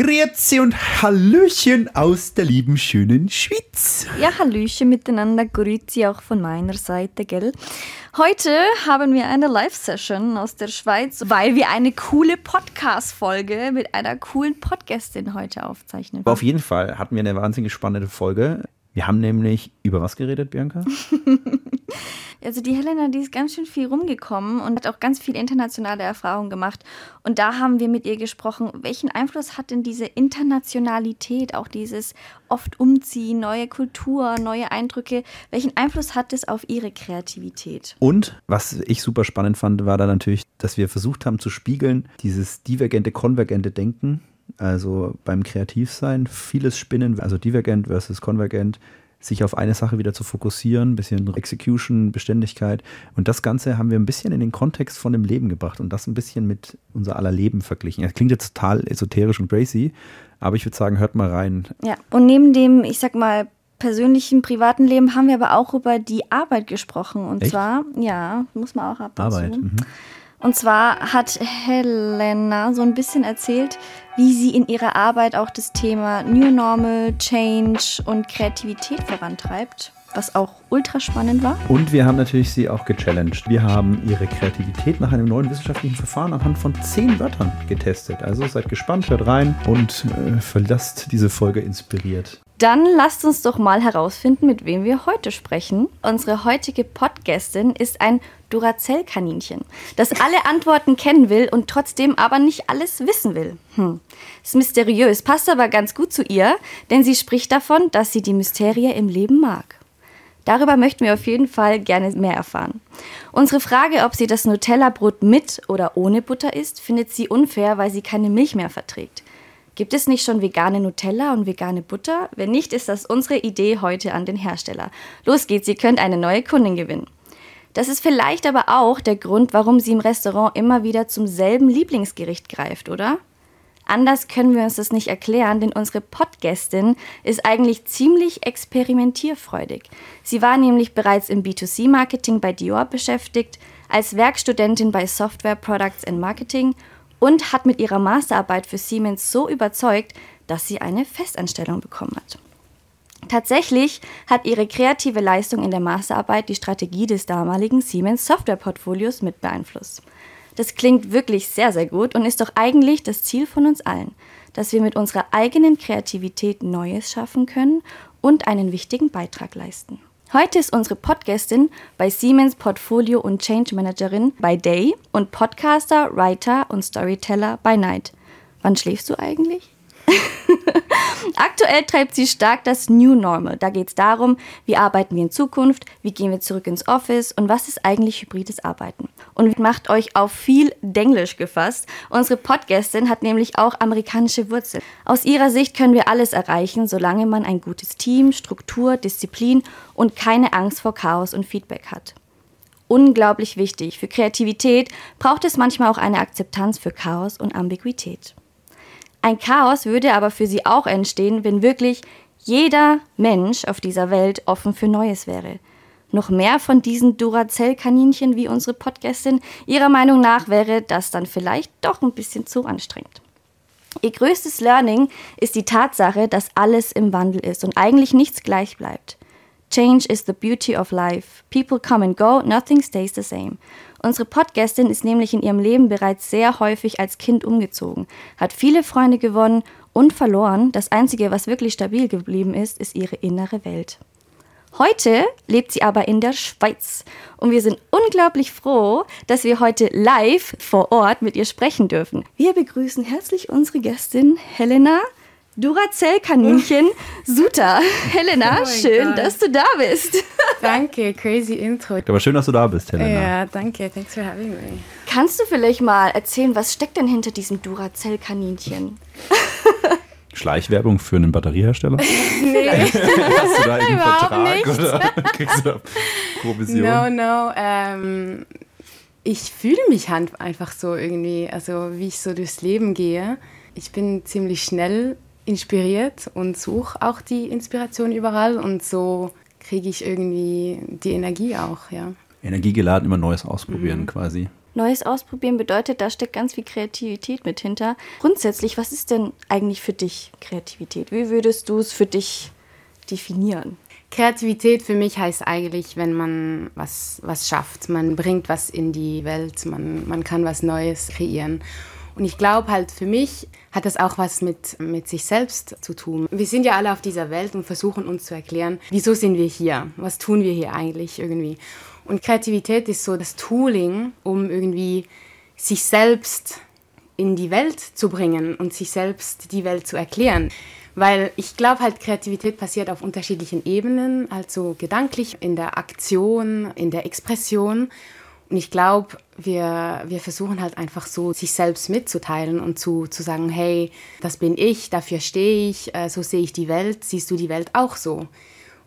Grüezi und Hallöchen aus der lieben, schönen Schweiz. Ja, Hallöchen miteinander, Grüezi auch von meiner Seite, gell? Heute haben wir eine Live-Session aus der Schweiz, weil wir eine coole Podcast-Folge mit einer coolen Podcastin heute aufzeichnen. Auf jeden Fall hatten wir eine wahnsinnig spannende Folge. Wir haben nämlich über was geredet, Bianca? also die Helena, die ist ganz schön viel rumgekommen und hat auch ganz viel internationale Erfahrung gemacht. Und da haben wir mit ihr gesprochen, welchen Einfluss hat denn diese Internationalität, auch dieses oft Umziehen, neue Kultur, neue Eindrücke, welchen Einfluss hat es auf ihre Kreativität? Und was ich super spannend fand, war da natürlich, dass wir versucht haben zu spiegeln, dieses divergente, konvergente Denken also beim Kreativsein, vieles Spinnen, also divergent versus konvergent, sich auf eine Sache wieder zu fokussieren, ein bisschen Execution, Beständigkeit. Und das Ganze haben wir ein bisschen in den Kontext von dem Leben gebracht und das ein bisschen mit unser aller Leben verglichen. Das klingt jetzt total esoterisch und crazy, aber ich würde sagen, hört mal rein. Ja, und neben dem, ich sag mal, persönlichen, privaten Leben haben wir aber auch über die Arbeit gesprochen. Und Echt? zwar, ja, muss man auch ab und Arbeit. Zu. Mhm. Und zwar hat Helena so ein bisschen erzählt, wie sie in ihrer Arbeit auch das Thema New Normal, Change und Kreativität vorantreibt, was auch ultra spannend war. Und wir haben natürlich sie auch gechallenged. Wir haben ihre Kreativität nach einem neuen wissenschaftlichen Verfahren anhand von zehn Wörtern getestet. Also seid gespannt, hört rein und äh, verlasst diese Folge inspiriert. Dann lasst uns doch mal herausfinden, mit wem wir heute sprechen. Unsere heutige Podcastin ist ein Duracell-Kaninchen, das alle Antworten kennen will und trotzdem aber nicht alles wissen will. Hm. Ist mysteriös, passt aber ganz gut zu ihr, denn sie spricht davon, dass sie die Mysterie im Leben mag. Darüber möchten wir auf jeden Fall gerne mehr erfahren. Unsere Frage, ob sie das Nutella-Brot mit oder ohne Butter isst, findet sie unfair, weil sie keine Milch mehr verträgt. Gibt es nicht schon vegane Nutella und vegane Butter? Wenn nicht, ist das unsere Idee heute an den Hersteller. Los geht's, ihr könnt eine neue Kundin gewinnen. Das ist vielleicht aber auch der Grund, warum sie im Restaurant immer wieder zum selben Lieblingsgericht greift, oder? Anders können wir uns das nicht erklären, denn unsere Podgästin ist eigentlich ziemlich experimentierfreudig. Sie war nämlich bereits im B2C-Marketing bei Dior beschäftigt, als Werkstudentin bei Software Products and Marketing und hat mit ihrer Masterarbeit für Siemens so überzeugt, dass sie eine Festanstellung bekommen hat. Tatsächlich hat ihre kreative Leistung in der Masterarbeit die Strategie des damaligen Siemens Softwareportfolios mit beeinflusst. Das klingt wirklich sehr, sehr gut und ist doch eigentlich das Ziel von uns allen, dass wir mit unserer eigenen Kreativität Neues schaffen können und einen wichtigen Beitrag leisten. Heute ist unsere Podcastin bei Siemens Portfolio und Change Managerin bei Day und Podcaster, Writer und Storyteller bei Night. Wann schläfst du eigentlich? Aktuell treibt sie stark das New Normal. Da geht es darum, wie arbeiten wir in Zukunft, wie gehen wir zurück ins Office und was ist eigentlich hybrides Arbeiten. Und macht euch auf viel Denglisch gefasst. Unsere Podcastin hat nämlich auch amerikanische Wurzeln. Aus ihrer Sicht können wir alles erreichen, solange man ein gutes Team, Struktur, Disziplin und keine Angst vor Chaos und Feedback hat unglaublich wichtig. Für Kreativität braucht es manchmal auch eine Akzeptanz für Chaos und Ambiguität. Ein Chaos würde aber für sie auch entstehen, wenn wirklich jeder Mensch auf dieser Welt offen für Neues wäre. Noch mehr von diesen Duracell-Kaninchen wie unsere Podcastin ihrer Meinung nach wäre das dann vielleicht doch ein bisschen zu anstrengend. Ihr größtes Learning ist die Tatsache, dass alles im Wandel ist und eigentlich nichts gleich bleibt. Change is the beauty of life. People come and go, nothing stays the same. Unsere Podcastin ist nämlich in ihrem Leben bereits sehr häufig als Kind umgezogen, hat viele Freunde gewonnen und verloren. Das Einzige, was wirklich stabil geblieben ist, ist ihre innere Welt. Heute lebt sie aber in der Schweiz und wir sind unglaublich froh, dass wir heute live vor Ort mit ihr sprechen dürfen. Wir begrüßen herzlich unsere Gästin Helena Duracell-Kaninchen Suta. Helena, oh schön, God. dass du da bist. Danke, crazy Intro. Aber schön, dass du da bist, Helena. Ja, danke, thanks for having me. Kannst du vielleicht mal erzählen, was steckt denn hinter diesem Duracell-Kaninchen? Schleichwerbung für einen Batteriehersteller? nee. Hast du da einen Vertrag nicht. oder kriegst du da Provision? No, no. Ähm, ich fühle mich halt einfach so irgendwie, also wie ich so durchs Leben gehe. Ich bin ziemlich schnell inspiriert und suche auch die Inspiration überall und so kriege ich irgendwie die Energie auch, ja. Energiegeladen immer Neues ausprobieren mhm. quasi. Neues ausprobieren bedeutet, da steckt ganz viel Kreativität mit hinter. Grundsätzlich, was ist denn eigentlich für dich Kreativität? Wie würdest du es für dich definieren? Kreativität für mich heißt eigentlich, wenn man was, was schafft. Man bringt was in die Welt, man, man kann was Neues kreieren. Und ich glaube halt, für mich hat das auch was mit, mit sich selbst zu tun. Wir sind ja alle auf dieser Welt und versuchen uns zu erklären, wieso sind wir hier? Was tun wir hier eigentlich irgendwie? Und Kreativität ist so das Tooling, um irgendwie sich selbst in die Welt zu bringen und sich selbst die Welt zu erklären. Weil ich glaube halt, Kreativität passiert auf unterschiedlichen Ebenen, also gedanklich, in der Aktion, in der Expression. Und ich glaube, wir, wir versuchen halt einfach so, sich selbst mitzuteilen und zu, zu sagen, hey, das bin ich, dafür stehe ich, äh, so sehe ich die Welt, siehst du die Welt auch so.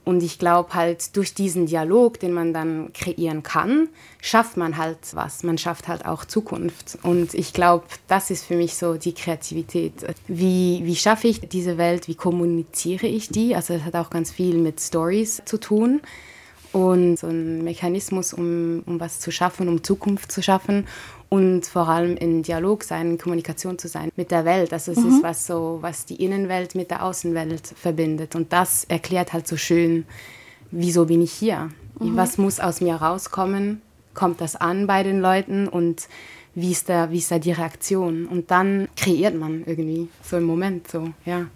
Und ich glaube halt, durch diesen Dialog, den man dann kreieren kann, schafft man halt was. Man schafft halt auch Zukunft. Und ich glaube, das ist für mich so die Kreativität. Wie, wie schaffe ich diese Welt? Wie kommuniziere ich die? Also das hat auch ganz viel mit Stories zu tun und so ein Mechanismus, um, um was zu schaffen, um Zukunft zu schaffen und vor allem in Dialog sein, in Kommunikation zu sein mit der Welt. Also es mhm. ist was so, was die Innenwelt mit der Außenwelt verbindet und das erklärt halt so schön, wieso bin ich hier? Mhm. Was muss aus mir rauskommen? Kommt das an bei den Leuten und wie ist da, wie ist da die Reaktion? Und dann kreiert man irgendwie so im Moment so, ja.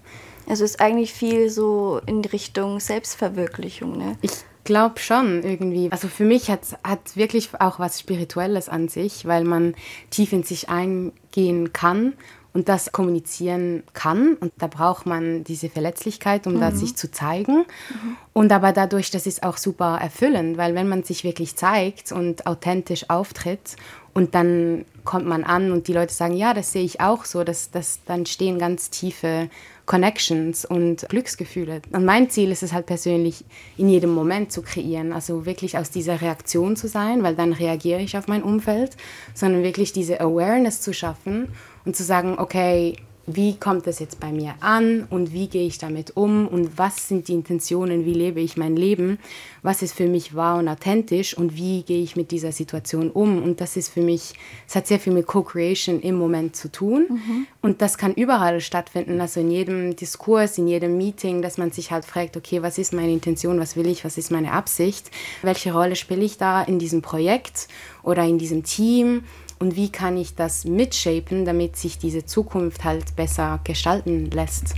Also es ist eigentlich viel so in Richtung Selbstverwirklichung, ne? Ich glaube schon irgendwie. Also für mich hat es wirklich auch was Spirituelles an sich, weil man tief in sich eingehen kann und das kommunizieren kann. Und da braucht man diese Verletzlichkeit, um mhm. da sich zu zeigen. Mhm. Und aber dadurch, das ist auch super erfüllend, weil wenn man sich wirklich zeigt und authentisch auftritt und dann kommt man an und die Leute sagen, ja, das sehe ich auch so, dass, dass dann stehen ganz tiefe Connections und Glücksgefühle. Und mein Ziel ist es halt persönlich, in jedem Moment zu kreieren. Also wirklich aus dieser Reaktion zu sein, weil dann reagiere ich auf mein Umfeld, sondern wirklich diese Awareness zu schaffen und zu sagen, okay, wie kommt das jetzt bei mir an und wie gehe ich damit um und was sind die Intentionen, wie lebe ich mein Leben, was ist für mich wahr und authentisch und wie gehe ich mit dieser Situation um. Und das ist für mich, es hat sehr viel mit Co-Creation im Moment zu tun mhm. und das kann überall stattfinden, also in jedem Diskurs, in jedem Meeting, dass man sich halt fragt, okay, was ist meine Intention, was will ich, was ist meine Absicht, welche Rolle spiele ich da in diesem Projekt oder in diesem Team und wie kann ich das mitshapen, damit sich diese Zukunft halt besser gestalten lässt.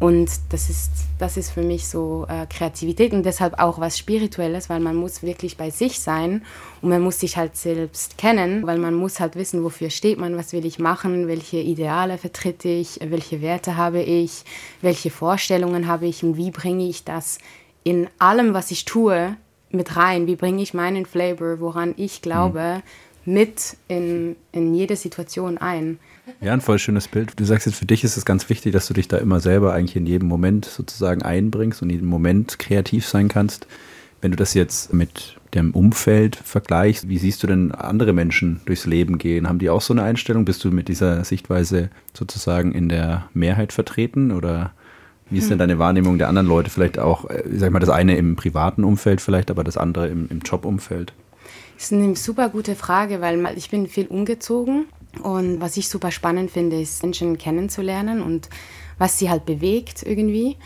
Und das ist, das ist für mich so äh, Kreativität und deshalb auch was Spirituelles, weil man muss wirklich bei sich sein und man muss sich halt selbst kennen, weil man muss halt wissen, wofür steht man, was will ich machen, welche Ideale vertrete ich, welche Werte habe ich, welche Vorstellungen habe ich und wie bringe ich das in allem, was ich tue, mit rein, wie bringe ich meinen Flavor, woran ich glaube. Mhm mit in, in jede Situation ein. Ja, ein voll schönes Bild. Du sagst jetzt, für dich ist es ganz wichtig, dass du dich da immer selber eigentlich in jedem Moment sozusagen einbringst und in jedem Moment kreativ sein kannst. Wenn du das jetzt mit dem Umfeld vergleichst, wie siehst du denn andere Menschen durchs Leben gehen? Haben die auch so eine Einstellung? Bist du mit dieser Sichtweise sozusagen in der Mehrheit vertreten oder wie ist denn deine Wahrnehmung der anderen Leute? Vielleicht auch, äh, sag ich mal, das eine im privaten Umfeld vielleicht, aber das andere im, im Jobumfeld? Das ist eine super gute Frage, weil ich bin viel umgezogen. Und was ich super spannend finde, ist Menschen kennenzulernen und was sie halt bewegt irgendwie.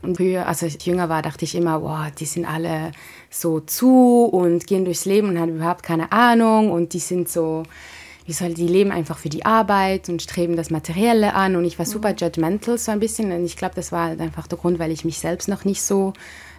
Und früher, als ich jünger war, dachte ich immer, wow, die sind alle so zu und gehen durchs Leben und haben überhaupt keine Ahnung. Und die sind so, wie soll die leben einfach für die Arbeit und streben das Materielle an. Und ich war super judgmental so ein bisschen. Und ich glaube, das war halt einfach der Grund, weil ich mich selbst noch nicht so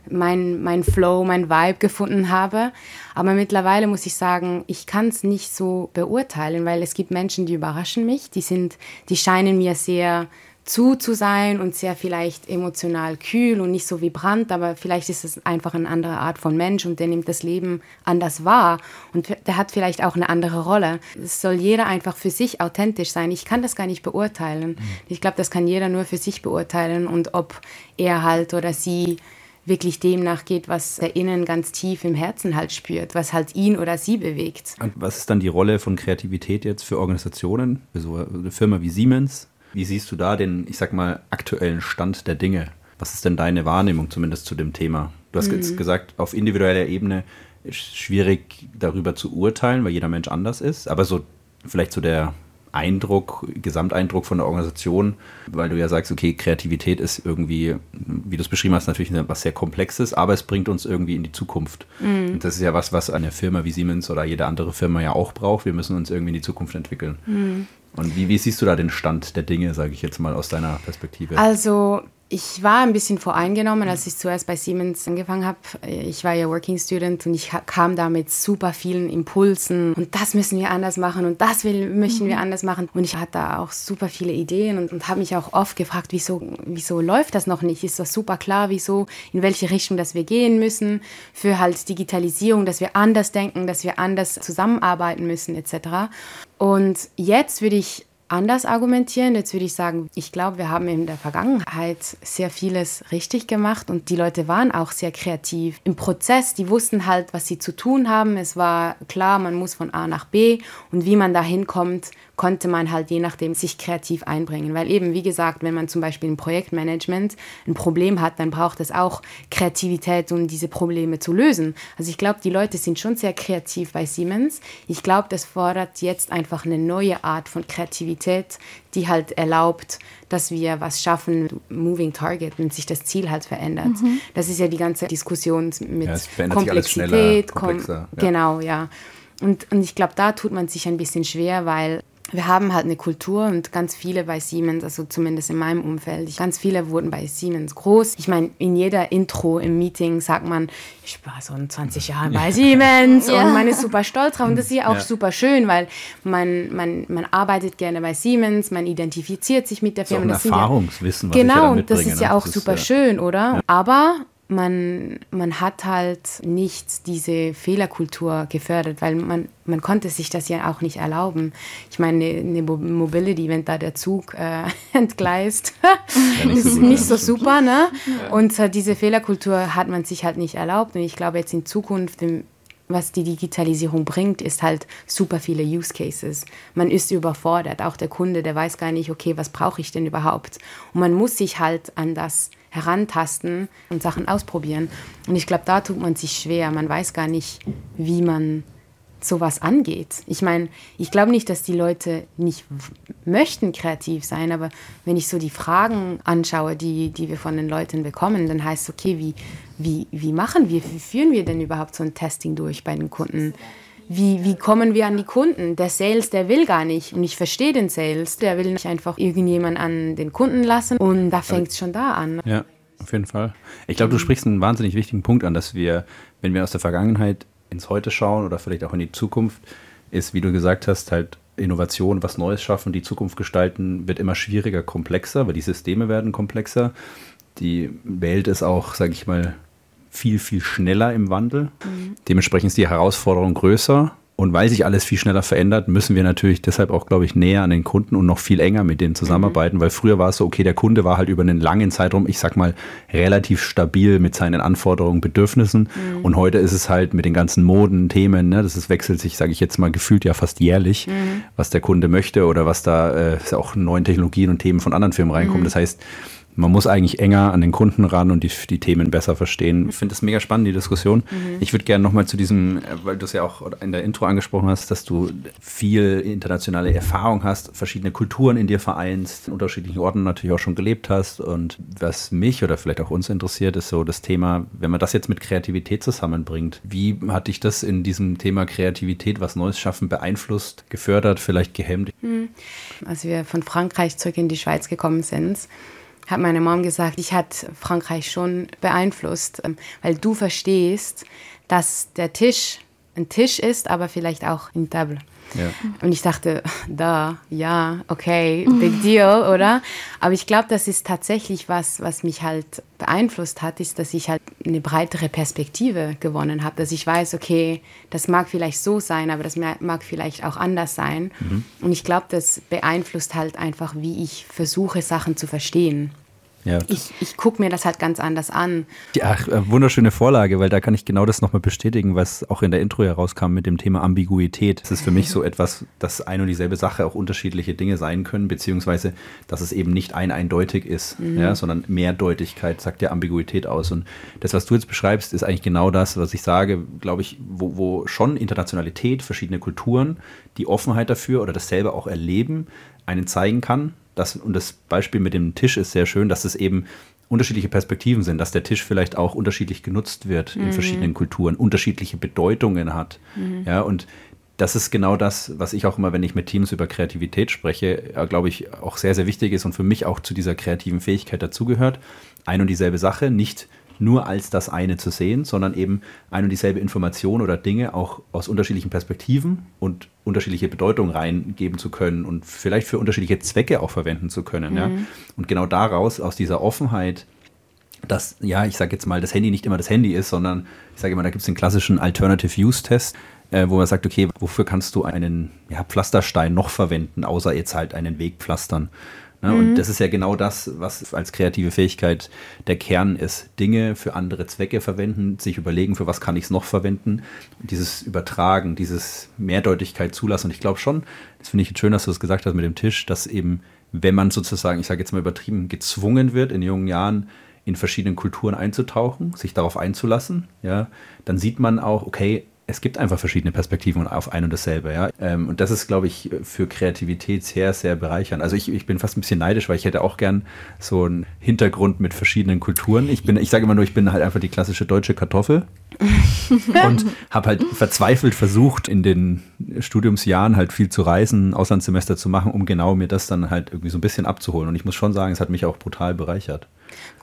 mein, mein Flow, mein Vibe gefunden habe. Aber mittlerweile muss ich sagen, ich kann es nicht so beurteilen, weil es gibt Menschen, die überraschen mich, die sind, die scheinen mir sehr zu zu sein und sehr vielleicht emotional kühl und nicht so vibrant, aber vielleicht ist es einfach eine andere Art von Mensch und der nimmt das Leben anders wahr und der hat vielleicht auch eine andere Rolle. Es soll jeder einfach für sich authentisch sein. Ich kann das gar nicht beurteilen. Ich glaube, das kann jeder nur für sich beurteilen und ob er halt oder sie wirklich dem nachgeht, was er innen ganz tief im Herzen halt spürt, was halt ihn oder sie bewegt. Und was ist dann die Rolle von Kreativität jetzt für Organisationen, für so eine Firma wie Siemens? Wie siehst du da den, ich sag mal, aktuellen Stand der Dinge? Was ist denn deine Wahrnehmung zumindest zu dem Thema? Du hast mhm. jetzt gesagt, auf individueller Ebene ist schwierig darüber zu urteilen, weil jeder Mensch anders ist, aber so vielleicht so der Eindruck, Gesamteindruck von der Organisation, weil du ja sagst, okay, Kreativität ist irgendwie, wie du es beschrieben hast, natürlich was sehr Komplexes, aber es bringt uns irgendwie in die Zukunft. Mhm. Und das ist ja was, was eine Firma wie Siemens oder jede andere Firma ja auch braucht. Wir müssen uns irgendwie in die Zukunft entwickeln. Mhm. Und wie, wie siehst du da den Stand der Dinge, sage ich jetzt mal aus deiner Perspektive? Also ich war ein bisschen voreingenommen, als ich zuerst bei Siemens angefangen habe. Ich war ja Working Student und ich kam da mit super vielen Impulsen und das müssen wir anders machen und das will, möchten wir mhm. anders machen. Und ich hatte da auch super viele Ideen und, und habe mich auch oft gefragt, wieso, wieso läuft das noch nicht? Ist das super klar, wieso, in welche Richtung dass wir gehen müssen für halt Digitalisierung, dass wir anders denken, dass wir anders zusammenarbeiten müssen etc. Und jetzt würde ich anders argumentieren. Jetzt würde ich sagen, ich glaube, wir haben in der Vergangenheit sehr vieles richtig gemacht und die Leute waren auch sehr kreativ im Prozess. Die wussten halt, was sie zu tun haben. Es war klar, man muss von A nach B und wie man da hinkommt, konnte man halt je nachdem sich kreativ einbringen. Weil eben, wie gesagt, wenn man zum Beispiel im Projektmanagement ein Problem hat, dann braucht es auch Kreativität, um diese Probleme zu lösen. Also ich glaube, die Leute sind schon sehr kreativ bei Siemens. Ich glaube, das fordert jetzt einfach eine neue Art von Kreativität, die halt erlaubt, dass wir was schaffen, Moving Target, wenn sich das Ziel halt verändert. Mhm. Das ist ja die ganze Diskussion mit ja, Komplexität. Kom ja. Genau, ja. Und, und ich glaube, da tut man sich ein bisschen schwer, weil wir haben halt eine Kultur und ganz viele bei Siemens, also zumindest in meinem Umfeld, ganz viele wurden bei Siemens groß. Ich meine, in jeder Intro im Meeting sagt man, ich war so 20 Jahre bei Siemens ja. und man ist super stolz drauf. Und das ist ja auch ja. super schön, weil man, man, man arbeitet gerne bei Siemens, man identifiziert sich mit der Firma. Das ist auch ein Erfahrungswissen, was Genau, ich da das ist ja ne? auch super ist, schön, oder? Aber man, man hat halt nicht diese Fehlerkultur gefördert, weil man, man konnte sich das ja auch nicht erlauben. Ich meine, eine Mobility, wenn da der Zug äh, entgleist, ja, nicht ist nicht so super. Ne? Ja. Und äh, diese Fehlerkultur hat man sich halt nicht erlaubt. Und ich glaube, jetzt in Zukunft, was die Digitalisierung bringt, ist halt super viele Use Cases. Man ist überfordert. Auch der Kunde, der weiß gar nicht, okay, was brauche ich denn überhaupt? Und man muss sich halt an das herantasten und Sachen ausprobieren. Und ich glaube, da tut man sich schwer. Man weiß gar nicht, wie man sowas angeht. Ich meine, ich glaube nicht, dass die Leute nicht möchten kreativ sein, aber wenn ich so die Fragen anschaue, die, die wir von den Leuten bekommen, dann heißt es, okay, wie, wie, wie machen wir, wie führen wir denn überhaupt so ein Testing durch bei den Kunden? Wie, wie kommen wir an die Kunden? Der Sales, der will gar nicht. Und ich verstehe den Sales. Der will nicht einfach irgendjemand an den Kunden lassen. Und da fängt es schon da an. Ja, auf jeden Fall. Ich glaube, du sprichst einen wahnsinnig wichtigen Punkt an, dass wir, wenn wir aus der Vergangenheit ins Heute schauen oder vielleicht auch in die Zukunft, ist, wie du gesagt hast, halt Innovation, was Neues schaffen, die Zukunft gestalten, wird immer schwieriger, komplexer, weil die Systeme werden komplexer. Die Welt ist auch, sage ich mal, viel, viel schneller im Wandel. Mhm. Dementsprechend ist die Herausforderung größer. Und weil sich alles viel schneller verändert, müssen wir natürlich deshalb auch, glaube ich, näher an den Kunden und noch viel enger mit denen zusammenarbeiten, mhm. weil früher war es so, okay, der Kunde war halt über einen langen Zeitraum, ich sag mal, relativ stabil mit seinen Anforderungen, Bedürfnissen. Mhm. Und heute ist es halt mit den ganzen Moden, Themen, ne, das ist, wechselt sich, sage ich jetzt mal, gefühlt ja fast jährlich, mhm. was der Kunde möchte oder was da äh, auch neuen Technologien und Themen von anderen Firmen reinkommen. Mhm. Das heißt, man muss eigentlich enger an den Kunden ran und die, die Themen besser verstehen. Ich finde das mega spannend, die Diskussion. Mhm. Ich würde gerne nochmal zu diesem, äh, weil du es ja auch in der Intro angesprochen hast, dass du viel internationale Erfahrung hast, verschiedene Kulturen in dir vereinst, in unterschiedlichen Orten natürlich auch schon gelebt hast. Und was mich oder vielleicht auch uns interessiert, ist so das Thema, wenn man das jetzt mit Kreativität zusammenbringt, wie hat dich das in diesem Thema Kreativität, was Neues schaffen, beeinflusst, gefördert, vielleicht gehemmt? Mhm. Als wir von Frankreich zurück in die Schweiz gekommen sind, hat meine Mom gesagt, ich hat Frankreich schon beeinflusst, ähm, weil du verstehst, dass der Tisch ein Tisch ist, aber vielleicht auch ein Table. Ja. Und ich dachte, da, ja, okay, big deal, oder? Aber ich glaube, das ist tatsächlich was, was mich halt beeinflusst hat, ist, dass ich halt eine breitere Perspektive gewonnen habe, dass ich weiß, okay, das mag vielleicht so sein, aber das mag vielleicht auch anders sein. Mhm. Und ich glaube, das beeinflusst halt einfach, wie ich versuche, Sachen zu verstehen. Ja. Ich, ich gucke mir das halt ganz anders an. Ja, äh, wunderschöne Vorlage, weil da kann ich genau das nochmal bestätigen, was auch in der Intro herauskam mit dem Thema Ambiguität. Es ist für mich so etwas, dass ein und dieselbe Sache auch unterschiedliche Dinge sein können, beziehungsweise dass es eben nicht ein eindeutig ist, mhm. ja, sondern Mehrdeutigkeit sagt ja Ambiguität aus. Und das, was du jetzt beschreibst, ist eigentlich genau das, was ich sage, glaube ich, wo, wo schon Internationalität, verschiedene Kulturen, die Offenheit dafür oder dasselbe auch erleben, einen zeigen kann, das, und das Beispiel mit dem Tisch ist sehr schön, dass es eben unterschiedliche Perspektiven sind, dass der Tisch vielleicht auch unterschiedlich genutzt wird mhm. in verschiedenen Kulturen, unterschiedliche Bedeutungen hat. Mhm. Ja, und das ist genau das, was ich auch immer, wenn ich mit Teams über Kreativität spreche, äh, glaube ich, auch sehr, sehr wichtig ist und für mich auch zu dieser kreativen Fähigkeit dazugehört. Ein und dieselbe Sache, nicht nur als das eine zu sehen, sondern eben ein und dieselbe Information oder Dinge auch aus unterschiedlichen Perspektiven und unterschiedliche Bedeutungen reingeben zu können und vielleicht für unterschiedliche Zwecke auch verwenden zu können. Mhm. Ja? Und genau daraus, aus dieser Offenheit, dass, ja, ich sage jetzt mal, das Handy nicht immer das Handy ist, sondern ich sage immer, da gibt es den klassischen Alternative Use Test, äh, wo man sagt, okay, wofür kannst du einen ja, Pflasterstein noch verwenden, außer jetzt halt einen Weg pflastern. Ne? Mhm. Und das ist ja genau das, was als kreative Fähigkeit der Kern ist. Dinge für andere Zwecke verwenden, sich überlegen, für was kann ich es noch verwenden. Dieses Übertragen, dieses Mehrdeutigkeit zulassen. Und ich glaube schon, das finde ich jetzt schön, dass du es das gesagt hast mit dem Tisch, dass eben, wenn man sozusagen, ich sage jetzt mal übertrieben, gezwungen wird, in jungen Jahren in verschiedenen Kulturen einzutauchen, sich darauf einzulassen, ja, dann sieht man auch, okay, es gibt einfach verschiedene Perspektiven auf ein und dasselbe. Ja? Ähm, und das ist, glaube ich, für Kreativität sehr, sehr bereichernd. Also ich, ich bin fast ein bisschen neidisch, weil ich hätte auch gern so einen Hintergrund mit verschiedenen Kulturen. Ich ich sage immer nur, ich bin halt einfach die klassische deutsche Kartoffel und habe halt verzweifelt versucht, in den Studiumsjahren halt viel zu reisen, Auslandssemester zu machen, um genau mir das dann halt irgendwie so ein bisschen abzuholen. Und ich muss schon sagen, es hat mich auch brutal bereichert.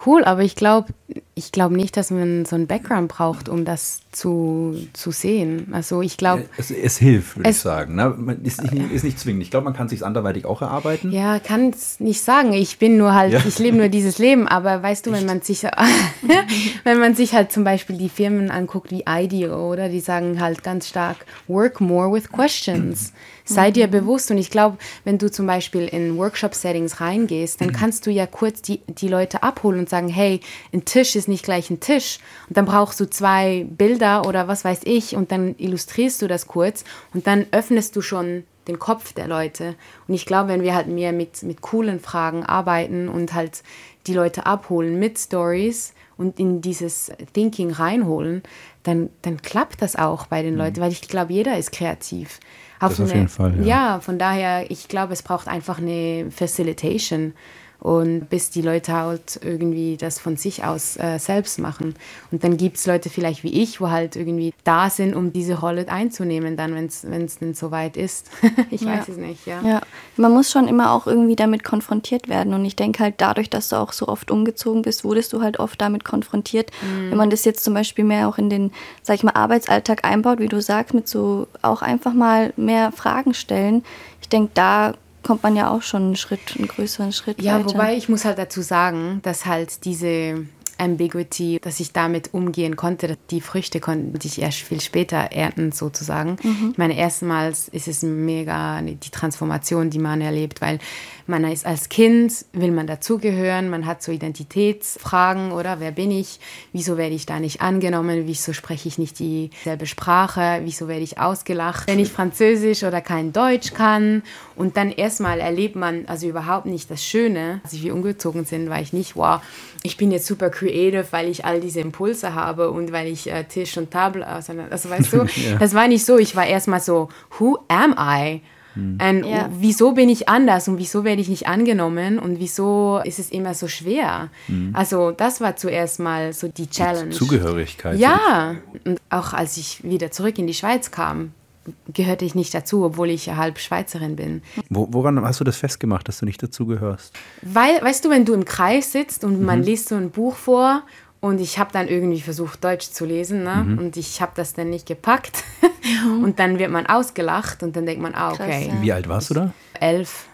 Cool, aber ich glaube ich glaub nicht, dass man so einen Background braucht, um das zu, zu sehen. Also ich glaube. Es, es, hilft, würde ich sagen. Ne? Man ist, nicht, ist nicht zwingend. Ich glaube, man kann es sich anderweitig auch erarbeiten. Ja, kann es nicht sagen. Ich bin nur halt, ja. ich lebe nur dieses Leben. Aber weißt du, wenn man sich, wenn man sich halt zum Beispiel die Firmen anguckt wie IDEO, oder die sagen halt ganz stark, work more with questions. Sei dir bewusst und ich glaube, wenn du zum Beispiel in Workshop-Settings reingehst, dann kannst du ja kurz die, die Leute abholen und sagen, hey, ein Tisch ist nicht gleich ein Tisch. Und dann brauchst du zwei Bilder oder was weiß ich und dann illustrierst du das kurz und dann öffnest du schon den Kopf der Leute. Und ich glaube, wenn wir halt mehr mit, mit coolen Fragen arbeiten und halt die Leute abholen mit Stories und in dieses Thinking reinholen, dann, dann klappt das auch bei den mhm. Leuten, weil ich glaube, jeder ist kreativ. Auf, das auf jeden Fall. Ja. ja, von daher, ich glaube, es braucht einfach eine Facilitation und bis die Leute halt irgendwie das von sich aus äh, selbst machen. Und dann gibt es Leute vielleicht wie ich, wo halt irgendwie da sind, um diese Rolle einzunehmen, dann, wenn es denn soweit ist. ich ja. weiß es nicht, ja. ja. Man muss schon immer auch irgendwie damit konfrontiert werden. Und ich denke halt, dadurch, dass du auch so oft umgezogen bist, wurdest du halt oft damit konfrontiert. Mhm. Wenn man das jetzt zum Beispiel mehr auch in den, sag ich mal, Arbeitsalltag einbaut, wie du sagst, mit so auch einfach mal mehr Fragen stellen. Ich denke, da kommt man ja auch schon einen Schritt, einen größeren Schritt ja, weiter. Ja, wobei ich muss halt dazu sagen, dass halt diese Ambiguity, dass ich damit umgehen konnte. Die Früchte konnte ich erst viel später ernten, sozusagen. Mhm. Ich meine, erstmals ist es mega die Transformation, die man erlebt, weil man ist als Kind, will man dazugehören, man hat so Identitätsfragen, oder wer bin ich, wieso werde ich da nicht angenommen, wieso spreche ich nicht dieselbe Sprache, wieso werde ich ausgelacht, wenn ich Französisch oder kein Deutsch kann. Und dann erstmal erlebt man also überhaupt nicht das Schöne, als wir umgezogen sind, war ich nicht, wow, ich bin jetzt super creative, weil ich all diese Impulse habe und weil ich äh, Tisch und Tafel auseinander, also weißt du, ja. das war nicht so, ich war erstmal so, who am I? Mhm. Und ja. wieso bin ich anders und wieso werde ich nicht angenommen und wieso ist es immer so schwer? Mhm. Also das war zuerst mal so die Challenge. Zugehörigkeit. Ja, und auch als ich wieder zurück in die Schweiz kam, gehörte ich nicht dazu, obwohl ich halb Schweizerin bin. Wo, woran hast du das festgemacht, dass du nicht dazu gehörst? Weil, weißt du, wenn du im Kreis sitzt und mhm. man liest so ein Buch vor Und ich habe dann irgendwie versucht, Deutsch zu lesen. Ne? Mhm. Und ich habe das dann nicht gepackt. und dann wird man ausgelacht und dann denkt man, ah, okay. Krass, ja. Wie alt warst du da? elf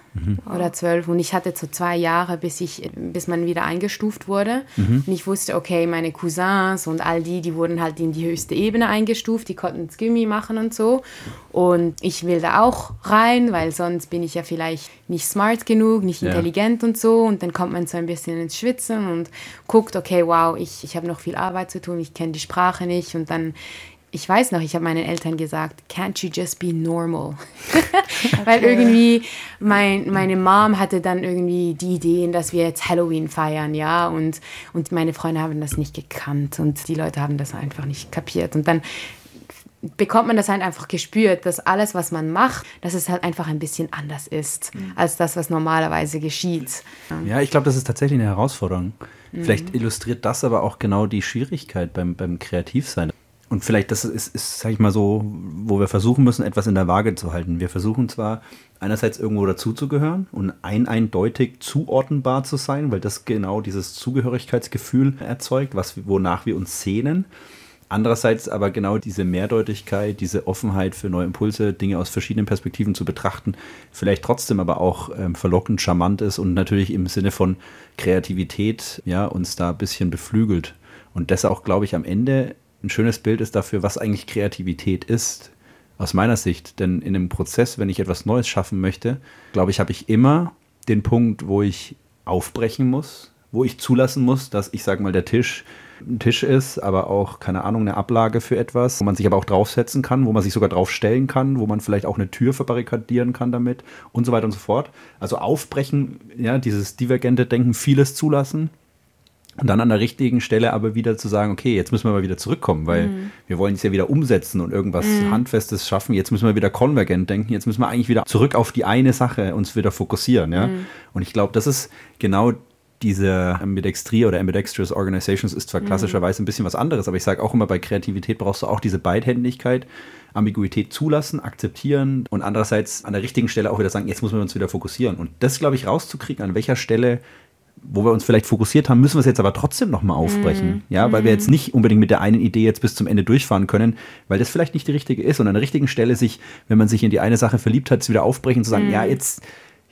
oder zwölf und ich hatte so zwei Jahre, bis ich, bis man wieder eingestuft wurde. Und ich wusste, okay, meine Cousins und all die, die wurden halt in die höchste Ebene eingestuft, die konnten das Gimmi machen und so. Und ich will da auch rein, weil sonst bin ich ja vielleicht nicht smart genug, nicht Ja. intelligent und so. Und dann kommt man so ein bisschen ins Schwitzen und guckt, okay, wow, ich, ich habe noch viel Arbeit zu tun, ich kenne die Sprache nicht. Und dann ich weiß noch, ich habe meinen Eltern gesagt, can't you just be normal? Weil irgendwie mein, meine Mom hatte dann irgendwie die Ideen, dass wir jetzt Halloween feiern, ja, und, und meine Freunde haben das nicht gekannt und die Leute haben das einfach nicht kapiert. Und dann bekommt man das halt einfach gespürt, dass alles, was man macht, dass es halt einfach ein bisschen anders ist, als das, was normalerweise geschieht. Ja, ich glaube, das ist tatsächlich eine Herausforderung. Vielleicht illustriert das aber auch genau die Schwierigkeit beim, beim Kreativsein. Und vielleicht das ist, ist, sag ich mal so, wo wir versuchen müssen, etwas in der Waage zu halten. Wir versuchen zwar einerseits irgendwo dazuzugehören und ein eindeutig zuordnenbar zu sein, weil das genau dieses Zugehörigkeitsgefühl erzeugt, was, wonach wir uns sehnen. Andererseits aber genau diese Mehrdeutigkeit, diese Offenheit für neue Impulse, Dinge aus verschiedenen Perspektiven zu betrachten, vielleicht trotzdem aber auch ähm, verlockend, charmant ist und natürlich im Sinne von Kreativität ja, uns da ein bisschen beflügelt. Und das auch, glaube ich, am Ende ein schönes Bild ist dafür, was eigentlich Kreativität ist. Aus meiner Sicht. Denn in einem Prozess, wenn ich etwas Neues schaffen möchte, glaube ich, habe ich immer den Punkt, wo ich aufbrechen muss, wo ich zulassen muss, dass ich sage mal, der Tisch ein Tisch ist, aber auch, keine Ahnung, eine Ablage für etwas, wo man sich aber auch draufsetzen kann, wo man sich sogar draufstellen kann, wo man vielleicht auch eine Tür verbarrikadieren kann damit und so weiter und so fort. Also aufbrechen, ja, dieses divergente Denken, vieles zulassen, und dann an der richtigen Stelle aber wieder zu sagen, okay, jetzt müssen wir mal wieder zurückkommen, weil wir wollen es ja wieder umsetzen und irgendwas Handfestes schaffen. Jetzt müssen wir wieder konvergent denken. Jetzt müssen wir eigentlich wieder zurück auf die eine Sache uns wieder fokussieren. Ja? Und ich glaube, das ist genau diese Ambidextrie oder Ambidextrous Organizations ist zwar klassischerweise ein bisschen was anderes, aber ich sage auch immer, bei Kreativität brauchst du auch diese Beidhändigkeit, Ambiguität zulassen, akzeptieren und andererseits an der richtigen Stelle auch wieder sagen, jetzt müssen wir uns wieder fokussieren. Und das, glaube ich, rauszukriegen, an welcher Stelle wo wir uns vielleicht fokussiert haben, müssen wir es jetzt aber trotzdem nochmal aufbrechen. Ja, weil wir jetzt nicht unbedingt mit der einen Idee jetzt bis zum Ende durchfahren können, weil das vielleicht nicht die richtige ist. Und an der richtigen Stelle sich, wenn man sich in die eine Sache verliebt hat, es wieder aufbrechen, zu sagen, ja, jetzt,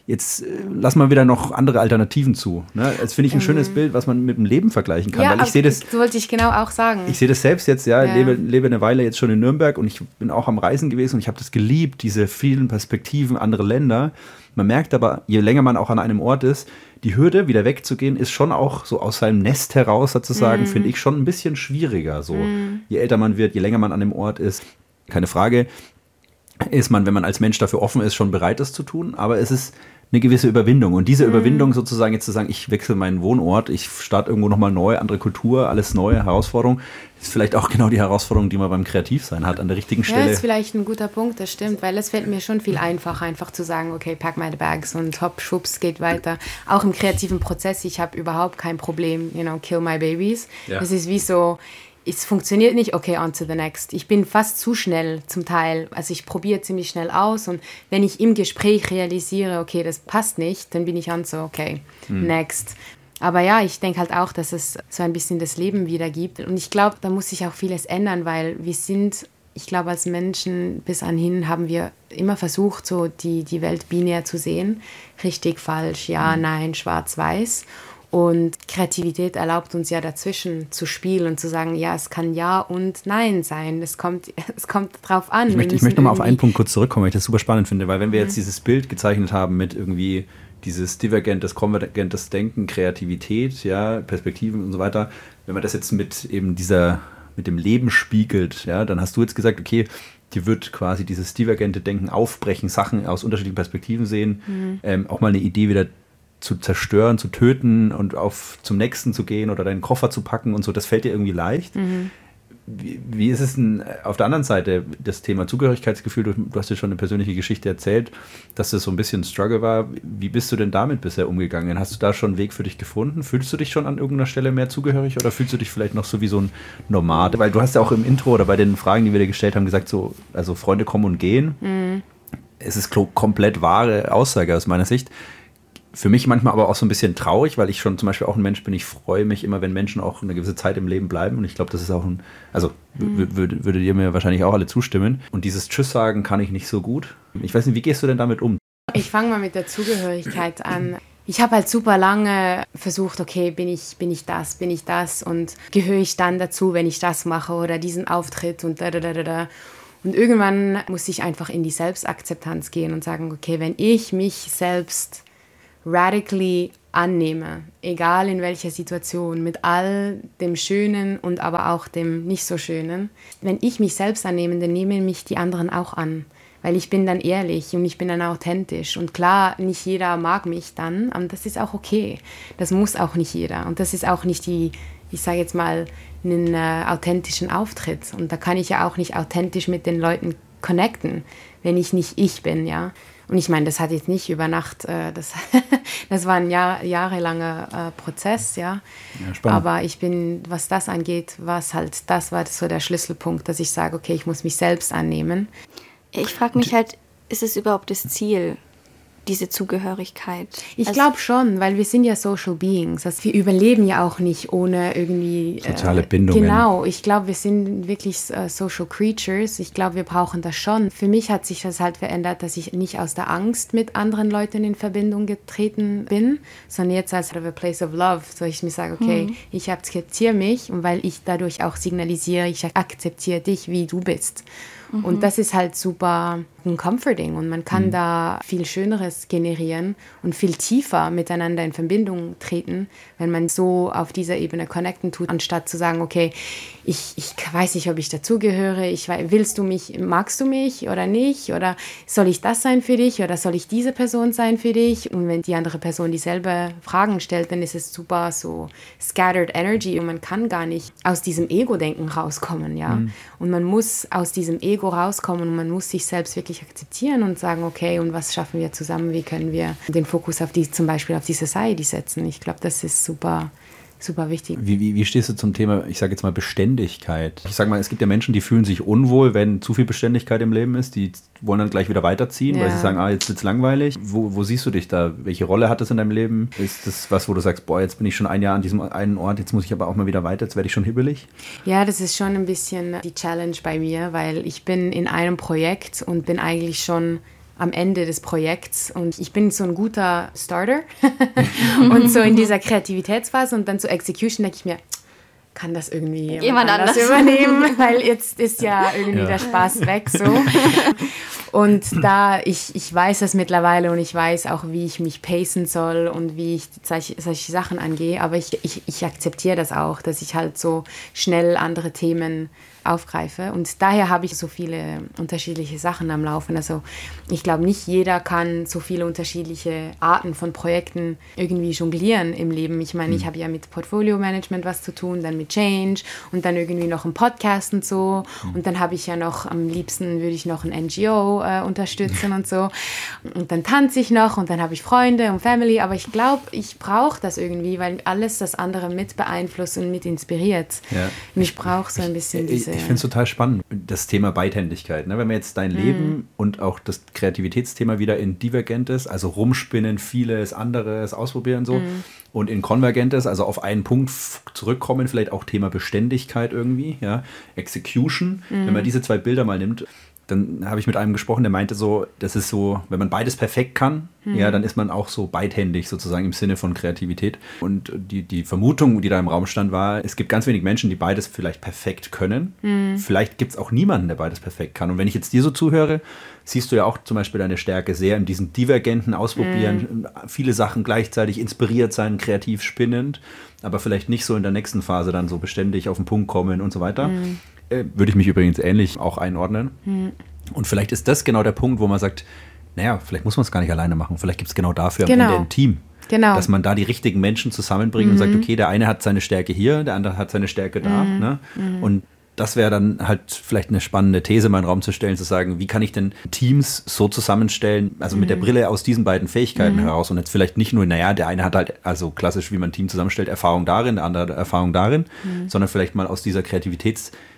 jetzt äh, lass mal wieder noch andere Alternativen zu. Ne? Das finde ich ein schönes Bild, was man mit dem Leben vergleichen kann. weil ich sehe das, das wollte ich genau auch sagen. ich sehe das selbst jetzt, ja, Ja. Lebe, lebe eine Weile jetzt schon in Nürnberg und ich bin auch am Reisen gewesen und ich habe das geliebt, diese vielen Perspektiven, andere Länder. Man merkt aber, je länger man auch an einem Ort ist, die Hürde, wieder wegzugehen, ist schon auch so aus seinem Nest heraus sozusagen, finde ich schon ein bisschen schwieriger. So, je älter man wird, je länger man an dem Ort ist, keine Frage, ist man, wenn man als Mensch dafür offen ist, schon bereit, das zu tun. Aber es ist eine gewisse Überwindung. Und diese Überwindung sozusagen jetzt zu sagen, ich wechsle meinen Wohnort, ich starte irgendwo nochmal neu, andere Kultur, alles neue, Herausforderung, ist vielleicht auch genau die Herausforderung, die man beim Kreativsein hat, an der richtigen Ja, Stelle. ist vielleicht ein guter Punkt, das stimmt, weil es fällt mir schon viel einfacher, einfach zu sagen, okay, pack meine Bags und hopp, schwupps, geht weiter. Auch im kreativen Prozess, ich habe überhaupt kein Problem, you know, kill my babies. Ja. Es ist wie so, es funktioniert nicht, okay, on to the next. Ich bin fast zu schnell zum Teil. Also ich probiere ziemlich schnell aus und wenn ich im Gespräch realisiere, okay, das passt nicht, dann bin ich an so, okay, next. Aber ja, ich denke halt auch, dass es so ein bisschen das Leben wieder gibt. Und ich glaube, da muss sich auch vieles ändern, weil wir sind, ich glaube, als Menschen bis anhin haben wir immer versucht, so die, die Welt binär zu sehen. Richtig, falsch, ja, nein, schwarz, weiß. Und Kreativität erlaubt uns ja dazwischen zu spielen und zu sagen, ja, es kann ja und nein sein. Es kommt, es kommt drauf an. Ich möchte, ich möchte nochmal auf einen Punkt kurz zurückkommen, weil ich das super spannend finde, weil wenn wir jetzt dieses Bild gezeichnet haben mit irgendwie dieses divergentes, konvergentes Denken, Kreativität, ja, Perspektiven und so weiter, wenn man das jetzt mit eben dieser, mit dem Leben spiegelt, ja, dann hast du jetzt gesagt, okay, die wird quasi dieses divergente Denken aufbrechen, Sachen aus unterschiedlichen Perspektiven sehen, ähm, auch mal eine Idee wieder zu zerstören, zu töten und auf zum nächsten zu gehen oder deinen Koffer zu packen und so, das fällt dir irgendwie leicht. Wie, wie ist es denn äh, auf der anderen Seite das Thema Zugehörigkeitsgefühl? Du, du hast ja schon eine persönliche Geschichte erzählt, dass das so ein bisschen ein Struggle war. Wie bist du denn damit bisher umgegangen? Hast du da schon einen Weg für dich gefunden? Fühlst du dich schon an irgendeiner Stelle mehr zugehörig oder fühlst du dich vielleicht noch so wie so ein Nomade? Weil du hast ja auch im Intro oder bei den Fragen, die wir dir gestellt haben, gesagt, so, also Freunde kommen und gehen. Es ist komplett wahre Aussage aus meiner Sicht. Für mich manchmal aber auch so ein bisschen traurig, weil ich schon zum Beispiel auch ein Mensch bin. Ich freue mich immer, wenn Menschen auch eine gewisse Zeit im Leben bleiben. Und ich glaube, das ist auch ein, also mhm. würdet ihr mir wahrscheinlich auch alle zustimmen. Und dieses Tschüss sagen kann ich nicht so gut. Ich weiß nicht, wie gehst du denn damit um? Ich fange mal mit der Zugehörigkeit an. Ich habe halt super lange versucht, okay, bin ich, bin ich das, bin ich das und gehöre ich dann dazu, wenn ich das mache oder diesen Auftritt und da, da, da, da. Und irgendwann muss ich einfach in die Selbstakzeptanz gehen und sagen, okay, wenn ich mich selbst radically annehme, egal in welcher Situation, mit all dem Schönen und aber auch dem nicht so Schönen. Wenn ich mich selbst annehme, dann nehmen mich die anderen auch an, weil ich bin dann ehrlich und ich bin dann authentisch. Und klar, nicht jeder mag mich dann, und das ist auch okay. Das muss auch nicht jeder. Und das ist auch nicht die, ich sage jetzt mal, einen äh, authentischen Auftritt. Und da kann ich ja auch nicht authentisch mit den Leuten connecten, wenn ich nicht ich bin, ja. Und ich meine, das hat jetzt nicht über Nacht, äh, das, das war ein Jahr, jahrelanger äh, Prozess, ja. ja Aber ich bin, was das angeht, war es halt, das war so der Schlüsselpunkt, dass ich sage, okay, ich muss mich selbst annehmen. Ich frage mich halt, ist es überhaupt das Ziel? Diese Zugehörigkeit. Ich also, glaube schon, weil wir sind ja Social Beings. Also wir überleben ja auch nicht ohne irgendwie äh, soziale äh, Bindungen. Genau, ich glaube, wir sind wirklich äh, Social Creatures. Ich glaube, wir brauchen das schon. Für mich hat sich das halt verändert, dass ich nicht aus der Angst mit anderen Leuten in Verbindung getreten bin, sondern jetzt als a place of love, so ich mir sage, okay, hm. ich akzeptiere mich und weil ich dadurch auch signalisiere, ich akzeptiere dich, wie du bist. Mhm. Und das ist halt super comforting. Und man kann mhm. da viel Schöneres generieren und viel tiefer miteinander in Verbindung treten, wenn man so auf dieser Ebene connecten tut, anstatt zu sagen, okay, ich, ich weiß nicht, ob ich dazugehöre, ich willst du mich, magst du mich oder nicht? Oder soll ich das sein für dich? Oder soll ich diese Person sein für dich? Und wenn die andere Person dieselbe Fragen stellt, dann ist es super so scattered energy und man kann gar nicht aus diesem Ego-Denken rauskommen, ja, mhm. und man muss aus diesem Ego Ego rauskommen und man muss sich selbst wirklich akzeptieren und sagen, okay, und was schaffen wir zusammen? Wie können wir den Fokus auf die, zum Beispiel auf die Society setzen? Ich glaube, das ist super, super wichtig. Wie, wie, wie stehst du zum Thema, ich sage jetzt mal Beständigkeit? Ich sage mal, es gibt ja Menschen, die fühlen sich unwohl, wenn zu viel Beständigkeit im Leben ist. Die wollen dann gleich wieder weiterziehen, ja. weil sie sagen, ah, jetzt wird es langweilig. Wo, wo siehst du dich da? Welche Rolle hat das in deinem Leben? Ist das was, wo du sagst, boah, jetzt bin ich schon ein Jahr an diesem einen Ort, jetzt muss ich aber auch mal wieder weiter, jetzt werde ich schon hibbelig? Ja, das ist schon ein bisschen die Challenge bei mir, weil ich bin in einem Projekt und bin eigentlich schon am Ende des Projekts. Und ich bin so ein guter Starter. Und so in dieser Kreativitätsphase und dann zur Execution denke ich mir, kann das irgendwie jemand, jemand anders, anders, übernehmen, weil jetzt ist ja irgendwie ja. der Spaß weg so. Und da ich, ich weiß das mittlerweile und ich weiß auch, wie ich mich pacen soll und wie ich solche, solche Sachen angehe, aber ich, ich, ich akzeptiere das auch, dass ich halt so schnell andere Themen aufgreife. Und daher habe ich so viele unterschiedliche Sachen am Laufen. Also ich glaube, nicht jeder kann so viele unterschiedliche Arten von Projekten irgendwie jonglieren im Leben. Ich meine, mhm. ich habe ja mit Portfolio-Management was zu tun, dann mit Change und dann irgendwie noch ein Podcast und so. Mhm. Und dann habe ich ja noch, am liebsten würde ich noch ein NGO äh, unterstützen und so. Und dann tanze ich noch und dann habe ich Freunde und Family. Aber ich glaube, ich brauche das irgendwie, weil alles das andere mit beeinflusst und mit inspiriert. Ja. Und ich brauche so ein bisschen diese ich finde es total spannend, das Thema Beidhändigkeit. Ne? Wenn man jetzt dein mhm. Leben und auch das Kreativitätsthema wieder in Divergentes, also rumspinnen, vieles anderes ausprobieren so, mhm. und in Konvergentes, also auf einen Punkt zurückkommen, vielleicht auch Thema Beständigkeit irgendwie, ja, Execution. Mhm. Wenn man diese zwei Bilder mal nimmt, dann habe ich mit einem gesprochen, der meinte so, das ist so, wenn man beides perfekt kann, mhm. ja, dann ist man auch so beidhändig sozusagen im Sinne von Kreativität. Und die, die Vermutung, die da im Raum stand, war, es gibt ganz wenig Menschen, die beides vielleicht perfekt können. Mhm. Vielleicht gibt es auch niemanden, der beides perfekt kann. Und wenn ich jetzt dir so zuhöre, siehst du ja auch zum Beispiel deine Stärke sehr in diesem divergenten Ausprobieren, mhm. viele Sachen gleichzeitig inspiriert sein, kreativ spinnend, aber vielleicht nicht so in der nächsten Phase dann so beständig auf den Punkt kommen und so weiter. Mhm. Äh, würde ich mich übrigens ähnlich auch einordnen. Mhm. Und vielleicht ist das genau der Punkt, wo man sagt, naja, vielleicht muss man es gar nicht alleine machen. Vielleicht gibt es genau dafür genau. am Ende ein Team. Genau. Dass man da die richtigen Menschen zusammenbringt mhm. und sagt, okay, der eine hat seine Stärke hier, der andere hat seine Stärke da. Mhm. Ne? Mhm. Und das wäre dann halt vielleicht eine spannende These mal in den Raum zu stellen, zu sagen, wie kann ich denn Teams so zusammenstellen, also mit der Brille aus diesen beiden Fähigkeiten heraus und jetzt vielleicht nicht nur, naja, der eine hat halt, also klassisch, wie man ein Team zusammenstellt, Erfahrung darin, der andere Erfahrung darin, sondern vielleicht mal aus dieser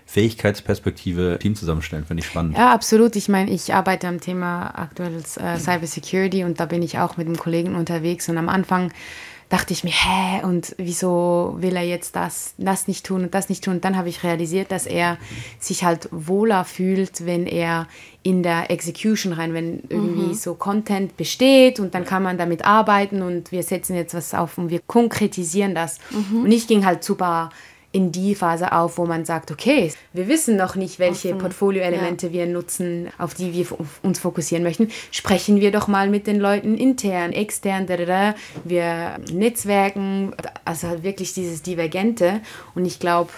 Kreativitätsfähigkeitsperspektive Team zusammenstellen, finde ich spannend. Ja, absolut. Ich meine, ich arbeite am Thema aktuell äh, Cybersecurity und da bin ich auch mit einem Kollegen unterwegs und am Anfang dachte ich mir, hä, und wieso will er jetzt das, das nicht tun und das nicht tun? Und dann habe ich realisiert, dass er sich halt wohler fühlt, wenn er in der Execution rein, wenn irgendwie so Content besteht und dann kann man damit arbeiten und wir setzen jetzt was auf und wir konkretisieren das. Und ich ging halt super in die Phase auf, wo man sagt, okay, wir wissen noch nicht, welche Portfolioelemente wir nutzen, auf die wir uns fokussieren möchten. Sprechen wir doch mal mit den Leuten intern, extern, da, da, da. wir netzwerken, also halt wirklich dieses Divergente. Und ich glaube,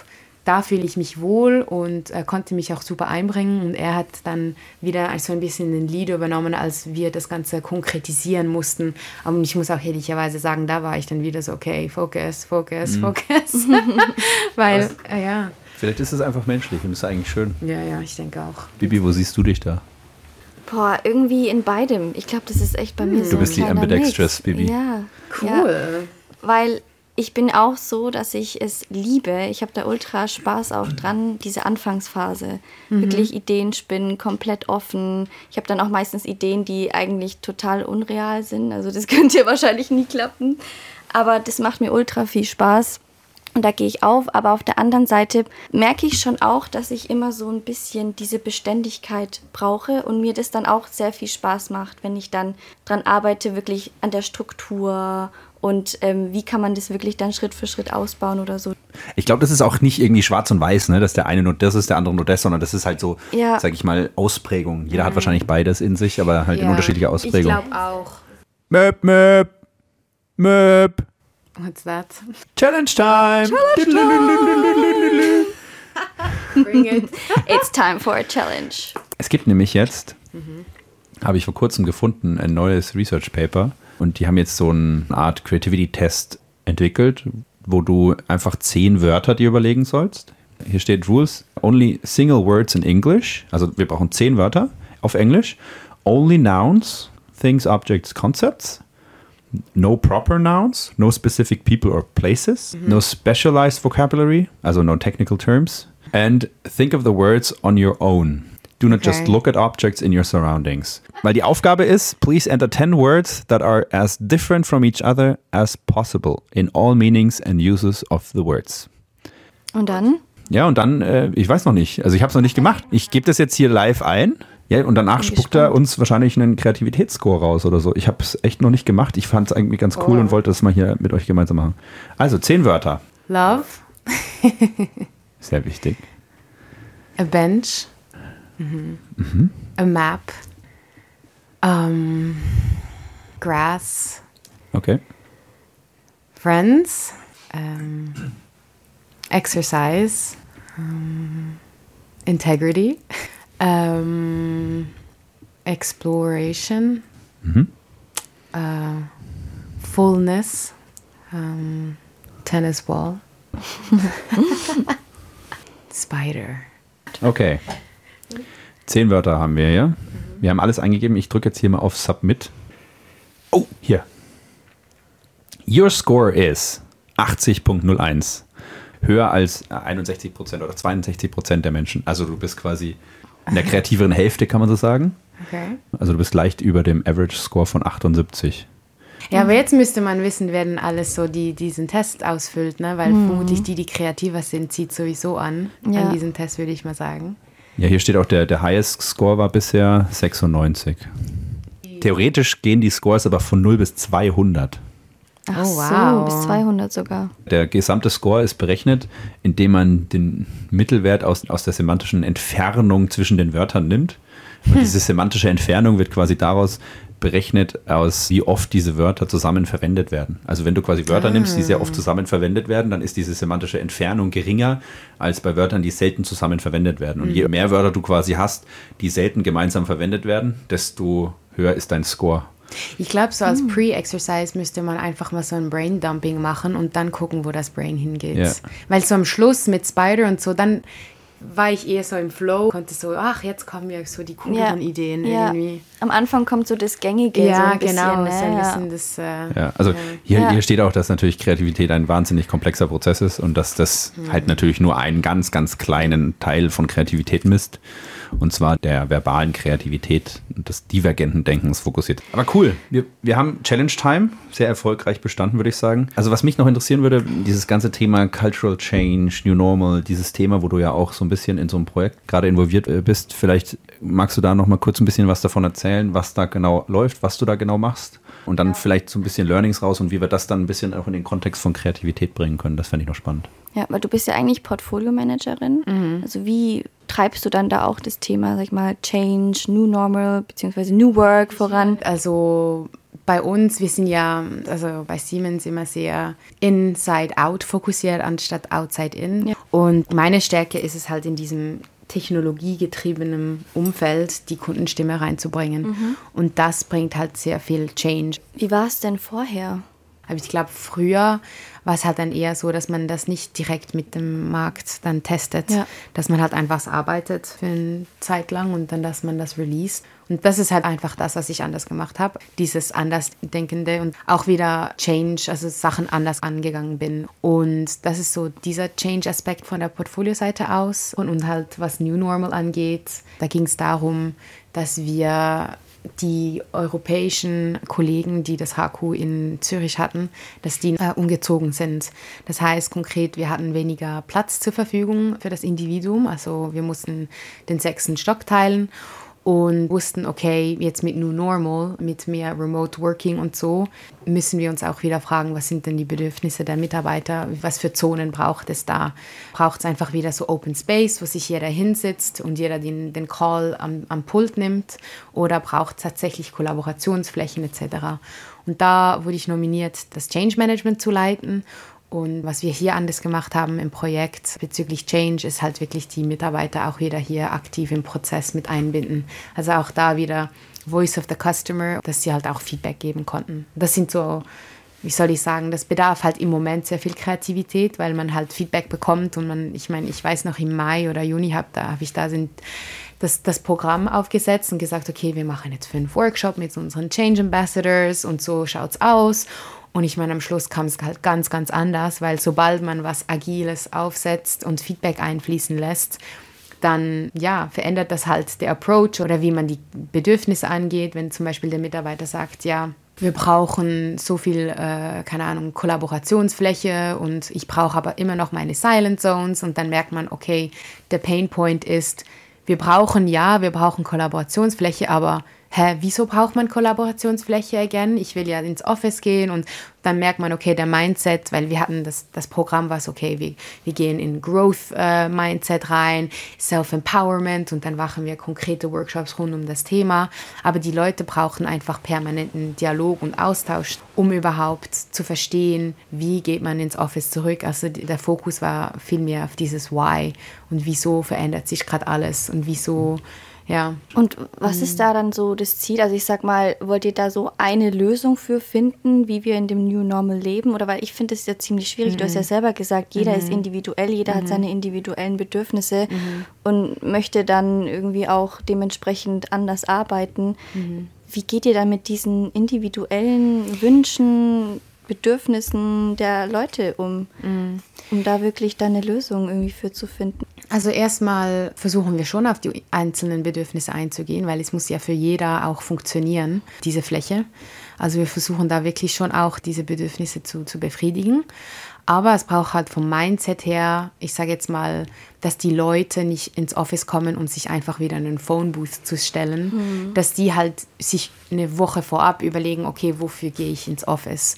da fühle ich mich wohl und äh, konnte mich auch super einbringen. Und er hat dann wieder so ein bisschen den Lead übernommen, als wir das Ganze konkretisieren mussten. Aber ich muss auch ehrlicherweise sagen, da war ich dann wieder so, okay, Focus, Focus, Focus. Weil, äh, ja, Vielleicht ist es einfach menschlich und ist eigentlich schön. ja, ja, ich denke auch. Bibi, wo siehst du dich da? Boah, irgendwie in beidem. Ich glaube, das ist echt bei mir so. Du bist ein die Ambidextrous, Mix. Bibi. Ja. Cool. Ja, weil ich bin auch so, dass ich es liebe. Ich habe da ultra Spaß auch dran, diese Anfangsphase. Wirklich Ideen spinnen, komplett offen. Ich habe dann auch meistens Ideen, die eigentlich total unreal sind. Also das könnte wahrscheinlich nie klappen. Aber das macht mir ultra viel Spaß. Und da gehe ich auf, aber auf der anderen Seite merke ich schon auch, dass ich immer so ein bisschen diese Beständigkeit brauche und mir das dann auch sehr viel Spaß macht, wenn ich dann dran arbeite, wirklich an der Struktur und ähm, wie kann man das wirklich dann Schritt für Schritt ausbauen oder so. Ich glaube, das ist auch nicht irgendwie schwarz und weiß, ne? dass der eine nur das ist, der andere nur das, sondern das ist halt so, Ja. sag ich mal, Ausprägung. Jeder hat wahrscheinlich beides in sich, aber halt in Ja, unterschiedlicher Ich Ausprägung. glaube auch. Möp, möp, möp. What's that? Challenge time. Bring it. It's time for a challenge. Es gibt nämlich jetzt, habe ich vor kurzem gefunden, ein neues Research Paper und die haben jetzt so eine Art Creativity-Test entwickelt, wo du einfach zehn Wörter dir überlegen sollst. Hier steht Rules, only single words in English, also wir brauchen zehn Wörter auf Englisch, only nouns, things, objects, concepts, no proper nouns, no specific people or places, no specialized vocabulary, also no technical terms, and think of the words on your own. Do not just Okay. look at objects in your surroundings. Weil die Aufgabe ist, please enter 10 words that are as different from each other as possible in all meanings and uses of the words. Und dann? Ja, und dann, äh, ich weiß noch nicht, also ich habe es noch nicht gemacht. Ich gebe das jetzt hier live ein. Ja, und danach spuckt er uns wahrscheinlich einen Kreativitätsscore raus oder so. Ich habe es echt noch nicht gemacht. Ich fand es irgendwie ganz cool Oh. und wollte das mal hier mit euch gemeinsam machen. Also, zehn Wörter. Love, Sehr wichtig. a bench, a map, um, grass, Okay. friends, um, exercise, um, integrity, um, exploration, uh, fullness, um, tennis ball, spider. Okay. Zehn Wörter haben wir hier. Wir haben alles eingegeben. Ich drücke jetzt hier mal auf Submit. Oh, hier. Your score is 80.01. Höher als äh, 61% oder 62% der Menschen. Also du bist quasi in der kreativeren Hälfte, kann man so sagen. Okay. Also du bist leicht über dem Average Score von 78. Ja, aber jetzt müsste man wissen, wer denn alles so die, diesen Test ausfüllt, ne? Weil vermutlich die, die kreativer sind, zieht sowieso an. Ja. An diesen Test würde ich mal sagen. Ja, hier steht auch, der, der highest Score war bisher 96. Theoretisch gehen die Scores aber von 0 bis 200. Ach Oh, so, wow. bis 200 sogar. Der gesamte Score ist berechnet, indem man den Mittelwert aus, aus der semantischen Entfernung zwischen den Wörtern nimmt. Und diese semantische Entfernung wird quasi daraus berechnet, aus wie oft diese Wörter zusammen verwendet werden. Also wenn du quasi Wörter nimmst, die sehr oft zusammen verwendet werden, dann ist diese semantische Entfernung geringer als bei Wörtern, die selten zusammen verwendet werden. Und je mehr Wörter du quasi hast, die selten gemeinsam verwendet werden, desto höher ist dein Score. Ich glaube, so als Pre-Exercise müsste man einfach mal so ein Brain-Dumping machen und dann gucken, wo das Brain hingeht. Ja. Weil so am Schluss mit Spider und so, dann war ich eher so im Flow, konnte so, ach, jetzt kommen mir so die cooleren ja. Ideen ja. irgendwie. Am Anfang kommt so das Gängige. Ja, so ein genau, bisschen, so ein ne? bisschen das. Äh, Ja, also hier, hier steht auch, dass natürlich Kreativität ein wahnsinnig komplexer Prozess ist und dass das halt natürlich nur einen ganz, ganz kleinen Teil von Kreativität misst. Und zwar der verbalen Kreativität und des divergenten Denkens fokussiert. Aber cool, wir, wir haben Challenge Time sehr erfolgreich bestanden, würde ich sagen. Also was mich noch interessieren würde, dieses ganze Thema Cultural Change, New Normal, dieses Thema, wo du ja auch so ein bisschen in so einem Projekt gerade involviert äh, bist. Vielleicht magst du da noch mal kurz ein bisschen was davon erzählen, was da genau läuft, was du da genau machst und dann vielleicht so ein bisschen Learnings raus und wie wir das dann ein bisschen auch in den Kontext von Kreativität bringen können. Das fände ich noch spannend. Ja, weil du bist ja eigentlich Portfolio-Managerin. Mhm. Also wie treibst du dann da auch das Thema, sag ich mal, Change, New Normal beziehungsweise New Work voran? Also bei uns, wir sind ja, also bei Siemens immer sehr inside-out fokussiert, anstatt outside-in. Ja. Und meine Stärke ist es halt in diesem technologiegetriebenen Umfeld, die Kundenstimme reinzubringen. Und das bringt halt sehr viel Change. Wie war es denn vorher? Aber ich glaube, früher war es halt dann eher so, dass man das nicht direkt mit dem Markt dann testet. Ja. Dass man halt einfach arbeitet für eine Zeit lang und dann, dass man das released. Und das ist halt einfach das, was ich anders gemacht habe. Dieses Andersdenkende und auch wieder Change, also Sachen anders angegangen bin. Und das ist so dieser Change-Aspekt von der Portfolio-Seite aus. Und, und halt, was New Normal angeht, da ging es darum, dass wir die europäischen Kollegen, die das HQ in Zürich hatten, dass die äh, umgezogen sind. Das heißt konkret, wir hatten weniger Platz zur Verfügung für das Individuum. Also wir mussten den sechsten Stock teilen und wussten, okay, jetzt mit New Normal, mit mehr Remote Working und so, müssen wir uns auch wieder fragen, was sind denn die Bedürfnisse der Mitarbeiter, was für Zonen braucht es da? Braucht es einfach wieder so Open Space, wo sich jeder hinsitzt und jeder den, den Call am, am Pult nimmt oder braucht es tatsächlich Kollaborationsflächen etc.? Und da wurde ich nominiert, das Change Management zu leiten und was wir hier anders gemacht haben im Projekt bezüglich Change ist halt wirklich die Mitarbeiter auch wieder hier aktiv im Prozess mit einbinden. Also auch da wieder Voice of the Customer, dass sie halt auch Feedback geben konnten. Das sind so, wie soll ich sagen, das bedarf halt im Moment sehr viel Kreativität, weil man halt Feedback bekommt und man, ich meine, ich weiß noch im Mai oder Juni hab, da habe ich da sind das, das Programm aufgesetzt und gesagt, okay, wir machen jetzt fünf Workshops mit unseren Change Ambassadors und so schaut's aus. Und ich meine, am Schluss kam es halt ganz, ganz anders, weil sobald man was Agiles aufsetzt und Feedback einfließen lässt, dann ja, verändert das halt der Approach oder wie man die Bedürfnisse angeht. Wenn zum Beispiel der Mitarbeiter sagt, ja, wir brauchen so viel, äh, keine Ahnung, Kollaborationsfläche und ich brauche aber immer noch meine Silent Zones und dann merkt man, okay, der Pain Point ist, wir brauchen ja, wir brauchen Kollaborationsfläche, aber hä, wieso braucht man Kollaborationsfläche again? Ich will ja ins Office gehen und dann merkt man, okay, der Mindset, weil wir hatten das, das Programm, was okay, wir, wir gehen in Growth-Mindset äh, rein, Self-Empowerment und dann machen wir konkrete Workshops rund um das Thema. Aber die Leute brauchen einfach permanenten Dialog und Austausch, um überhaupt zu verstehen, wie geht man ins Office zurück. Also der Fokus war viel mehr auf dieses Why und wieso verändert sich gerade alles und wieso ja. Und was ist da dann so das Ziel? Also ich sag mal, wollt ihr da so eine Lösung für finden, wie wir in dem New Normal leben? Oder weil ich finde es ja ziemlich schwierig. Du hast ja selber gesagt, jeder ist individuell, jeder hat seine individuellen Bedürfnisse und möchte dann irgendwie auch dementsprechend anders arbeiten. Wie geht ihr dann mit diesen individuellen Wünschen, Bedürfnissen der Leute um, um da wirklich dann eine Lösung irgendwie für zu finden? Also erstmal versuchen wir schon auf die einzelnen Bedürfnisse einzugehen, weil es muss ja für jeder auch funktionieren, diese Fläche. Also wir versuchen da wirklich schon auch diese Bedürfnisse zu, zu befriedigen. Aber es braucht halt vom Mindset her, ich sage jetzt mal, dass die Leute nicht ins Office kommen und sich einfach wieder in einen Phone Booth zu stellen, dass die halt sich eine Woche vorab überlegen, okay, wofür gehe ich ins Office?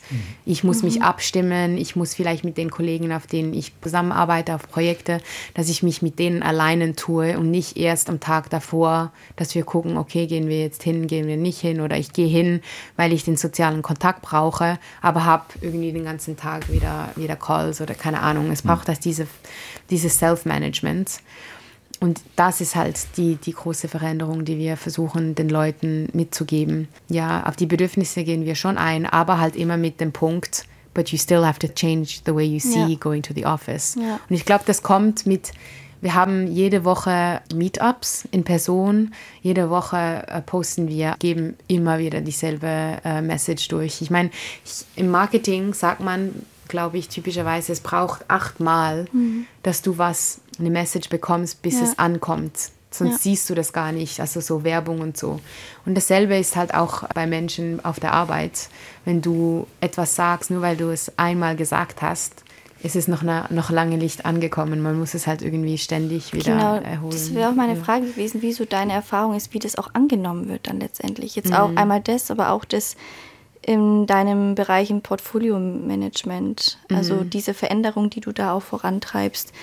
Ich muss mich abstimmen, ich muss vielleicht mit den Kollegen, auf denen ich zusammenarbeite, auf Projekte, dass ich mich mit denen alleine tue und nicht erst am Tag davor, dass wir gucken, okay, gehen wir jetzt hin, gehen wir nicht hin oder ich gehe hin, weil ich den sozialen Kontakt brauche, aber habe irgendwie den ganzen Tag wieder, wieder Calls oder keine Ahnung. Es braucht das diese, dieses Self-Management. Und das ist halt die, die große Veränderung, die wir versuchen, den Leuten mitzugeben. Ja, auf die Bedürfnisse gehen wir schon ein, aber halt immer mit dem Punkt, but you still have to change the way you see Ja. going to the office. Ja. Und ich glaube, das kommt mit, Wir haben jede Woche Meetups in Person. Jede Woche äh, posten wir, geben immer wieder dieselbe äh, Message durch. Ich meine, im Marketing sagt man, glaube ich, typischerweise, es braucht achtmal, mhm. dass du was, eine Message bekommst, bis ja. es ankommt. Sonst ja. siehst du das gar nicht, also so Werbung und so. Und dasselbe ist halt auch bei Menschen auf der Arbeit. Wenn du etwas sagst, nur weil du es einmal gesagt hast, ist es noch, noch lange nicht angekommen. Man muss es halt irgendwie ständig wieder genau, erholen. Das wäre auch meine ja. Frage gewesen, wieso deine Erfahrung ist, wie das auch angenommen wird dann letztendlich. Jetzt mhm. auch einmal das, aber auch das in deinem Bereich im Portfolio-Management. Also mhm. diese Veränderung, die du da auch vorantreibst.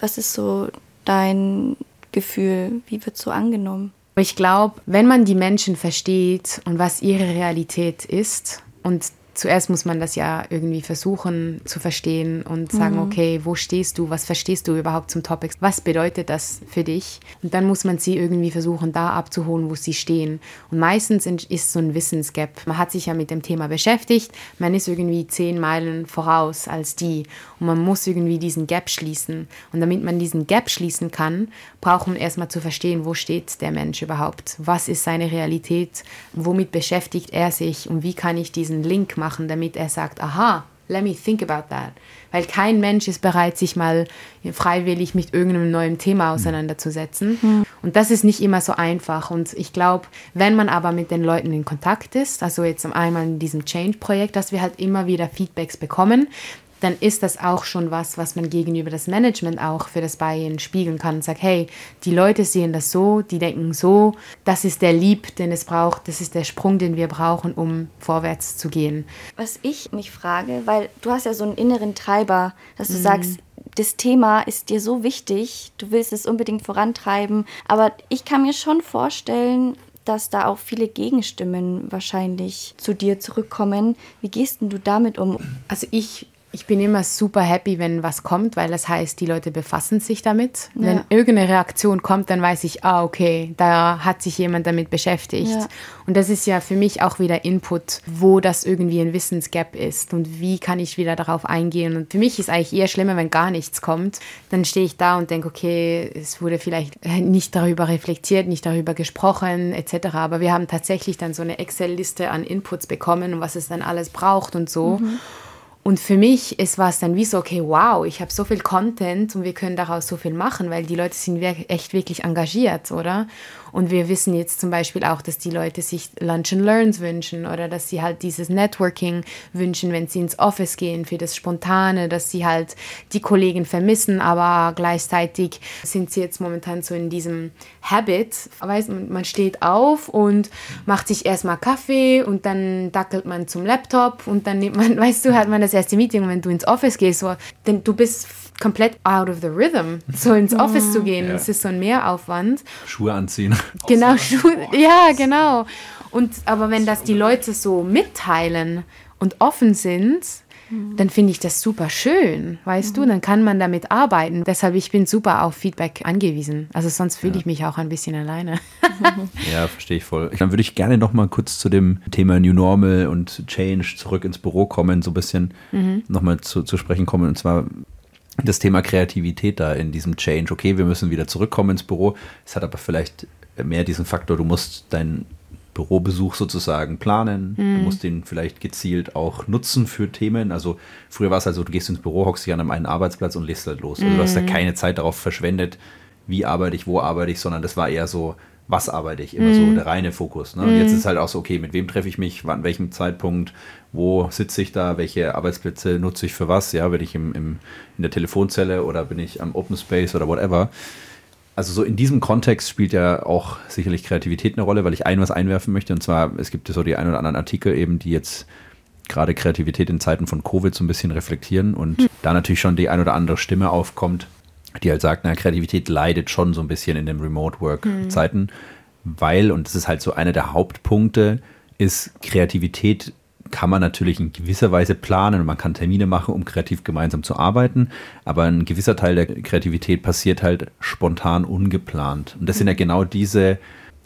Was ist so dein Gefühl? Wie wird so angenommen? Ich glaube, wenn man die Menschen versteht und was ihre Realität ist und zuerst muss man das ja irgendwie versuchen zu verstehen und sagen, mhm. okay, wo stehst du, was verstehst du überhaupt zum Topic, was bedeutet das für dich? Und dann muss man sie irgendwie versuchen, da abzuholen, wo sie stehen. Und meistens ist so ein Wissensgap. Man hat sich ja mit dem Thema beschäftigt, man ist irgendwie zehn Meilen voraus als die und man muss irgendwie diesen Gap schließen. Und damit man diesen Gap schließen kann, braucht man erstmal zu verstehen, wo steht der Mensch überhaupt, was ist seine Realität, womit beschäftigt er sich und wie kann ich diesen Link machen machen, damit er sagt, aha, let me think about that. Weil kein Mensch ist bereit, sich mal freiwillig mit irgendeinem neuen Thema auseinanderzusetzen. Mhm. Und das ist nicht immer so einfach. Und ich glaube, wenn man aber mit den Leuten in Kontakt ist, also jetzt einmal in diesem Change-Projekt, dass wir halt immer wieder Feedbacks bekommen, dann ist das auch schon was, was man gegenüber das Management auch für das Buy-in spiegeln kann und sagt, hey, die Leute sehen das so, die denken so, das ist der Lieb, den es braucht, das ist der Sprung, den wir brauchen, um vorwärts zu gehen. Was ich mich frage, weil du hast ja so einen inneren Treiber, dass du mhm. sagst, das Thema ist dir so wichtig, du willst es unbedingt vorantreiben, aber ich kann mir schon vorstellen, dass da auch viele Gegenstimmen wahrscheinlich zu dir zurückkommen. Wie gehst denn du damit um? Also ich ich bin immer super happy, wenn was kommt, weil das heißt, die Leute befassen sich damit. Ja. Wenn irgendeine Reaktion kommt, dann weiß ich, ah, okay, da hat sich jemand damit beschäftigt. Ja. Und das ist ja für mich auch wieder Input, wo das irgendwie ein Wissensgap ist und wie kann ich wieder darauf eingehen. Und für mich ist eigentlich eher schlimmer, wenn gar nichts kommt. Dann stehe ich da und denke, okay, es wurde vielleicht nicht darüber reflektiert, nicht darüber gesprochen, etc. Aber wir haben tatsächlich dann so eine Excel-Liste an Inputs bekommen und was es dann alles braucht und so. Mhm. Und für mich ist was dann wie so, okay, wow, ich habe so viel Content und wir können daraus so viel machen, weil die Leute sind echt wirklich engagiert, oder? Und wir wissen jetzt zum Beispiel auch, dass die Leute sich Lunch and Learns wünschen oder dass sie halt dieses Networking wünschen, wenn sie ins Office gehen für das Spontane, dass sie halt die Kollegen vermissen, aber gleichzeitig sind sie jetzt momentan so in diesem Habit. Weiß, man steht auf und macht sich erstmal Kaffee und dann dackelt man zum Laptop und dann nimmt man, weißt du, hat man das erste Meeting wenn du ins Office gehst, so, denn du bist komplett out of the rhythm, so ins Office zu gehen. Ja. Das ist so ein Mehraufwand. Schuhe anziehen. Genau, Schuhe, ja, genau. Und aber wenn das die Leute so mitteilen und offen sind, dann finde ich das super schön, weißt mhm. du, dann kann man damit arbeiten. Deshalb ich bin super auf Feedback angewiesen. Also sonst fühle ja. ich mich auch ein bisschen alleine. ja, verstehe ich voll. Dann würde ich gerne noch mal kurz zu dem Thema New Normal und Change zurück ins Büro kommen, so ein bisschen mhm. noch mal zu, zu sprechen kommen. Und zwar das Thema Kreativität da in diesem Change. Okay, wir müssen wieder zurückkommen ins Büro. Es hat aber vielleicht mehr diesen Faktor, du musst deinen Bürobesuch sozusagen planen. Mhm. Du musst den vielleicht gezielt auch nutzen für Themen. Also früher war es also, du gehst ins Büro, hockst dich an einem Arbeitsplatz und legst halt los. Also mhm. du hast ja mhm. keine Zeit darauf verschwendet, wie arbeite ich, wo arbeite ich, sondern das war eher so, was arbeite ich, immer mhm. so der reine Fokus. Ne? Und jetzt mhm. ist halt auch so, okay, mit wem treffe ich mich, an welchem Zeitpunkt, wo sitze ich da, welche Arbeitsplätze nutze ich für was, ja, bin ich im, im, in der Telefonzelle oder bin ich am Open Space oder whatever. Also so in diesem Kontext spielt ja auch sicherlich Kreativität eine Rolle, weil ich ein was einwerfen möchte. Und zwar, es gibt so die ein oder anderen Artikel eben, die jetzt gerade Kreativität in Zeiten von Covid so ein bisschen reflektieren und mhm. da natürlich schon die ein oder andere Stimme aufkommt, die halt sagt, na, Kreativität leidet schon so ein bisschen in den Remote-Work-Zeiten, mhm. weil, und das ist halt so einer der Hauptpunkte, ist Kreativität kann man natürlich in gewisser Weise planen und man kann Termine machen, um kreativ gemeinsam zu arbeiten. Aber ein gewisser Teil der Kreativität passiert halt spontan, ungeplant. Und das sind ja genau diese,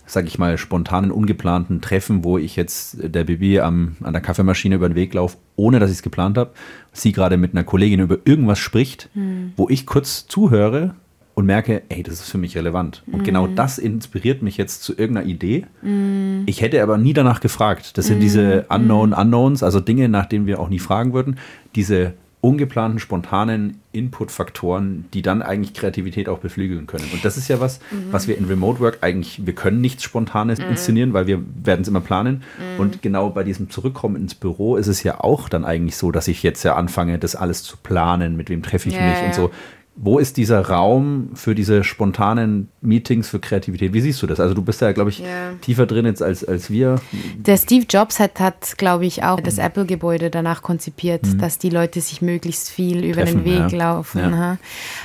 sag ich mal, spontanen, ungeplanten Treffen, wo ich jetzt der Bibi am, an der Kaffeemaschine über den Weg laufe, ohne dass ich es geplant habe. Sie gerade mit einer Kollegin über irgendwas spricht, mhm. wo ich kurz zuhöre und merke, ey, das ist für mich relevant. Und genau Mhm. das inspiriert mich jetzt zu irgendeiner Idee. Mhm. Ich hätte aber nie danach gefragt. Das sind diese Unknown Unknowns, also Dinge, nach denen wir auch nie fragen würden. Diese ungeplanten, spontanen Input-Faktoren, die dann eigentlich Kreativität auch beflügeln können. Und das ist ja was, was wir in Remote Work eigentlich, wir können nichts Spontanes inszenieren, weil wir werden es immer planen. Und genau bei diesem Zurückkommen ins Büro ist es ja auch dann eigentlich so, dass ich jetzt ja anfange, das alles zu planen, mit wem treffe ich Ja, mich ja. und so. Wo ist dieser Raum für diese spontanen Meetings für Kreativität? Wie siehst du das? Also du bist da, glaube ich, Ja. tiefer drin jetzt als, als wir. Der Steve Jobs hat, hat glaube ich, auch das Apple-Gebäude danach konzipiert, dass die Leute sich möglichst viel über Treffen, den Weg ja. laufen. Ja.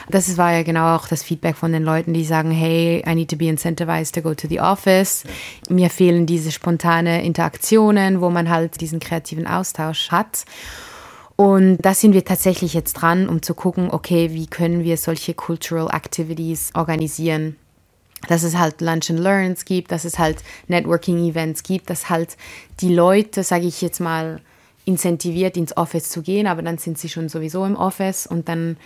Das war ja genau auch das Feedback von den Leuten, die sagen, hey, I need to be incentivized to go to the office. Mir fehlen diese spontane Interaktionen, wo man halt diesen kreativen Austausch hat. Und da sind wir tatsächlich jetzt dran, um zu gucken, okay, wie können wir solche Cultural Activities organisieren? Dass es halt Lunch and Learns gibt, dass es halt Networking-Events gibt, dass halt die Leute, sage ich jetzt mal, incentiviert ins Office zu gehen, aber dann sind sie schon sowieso im Office und dann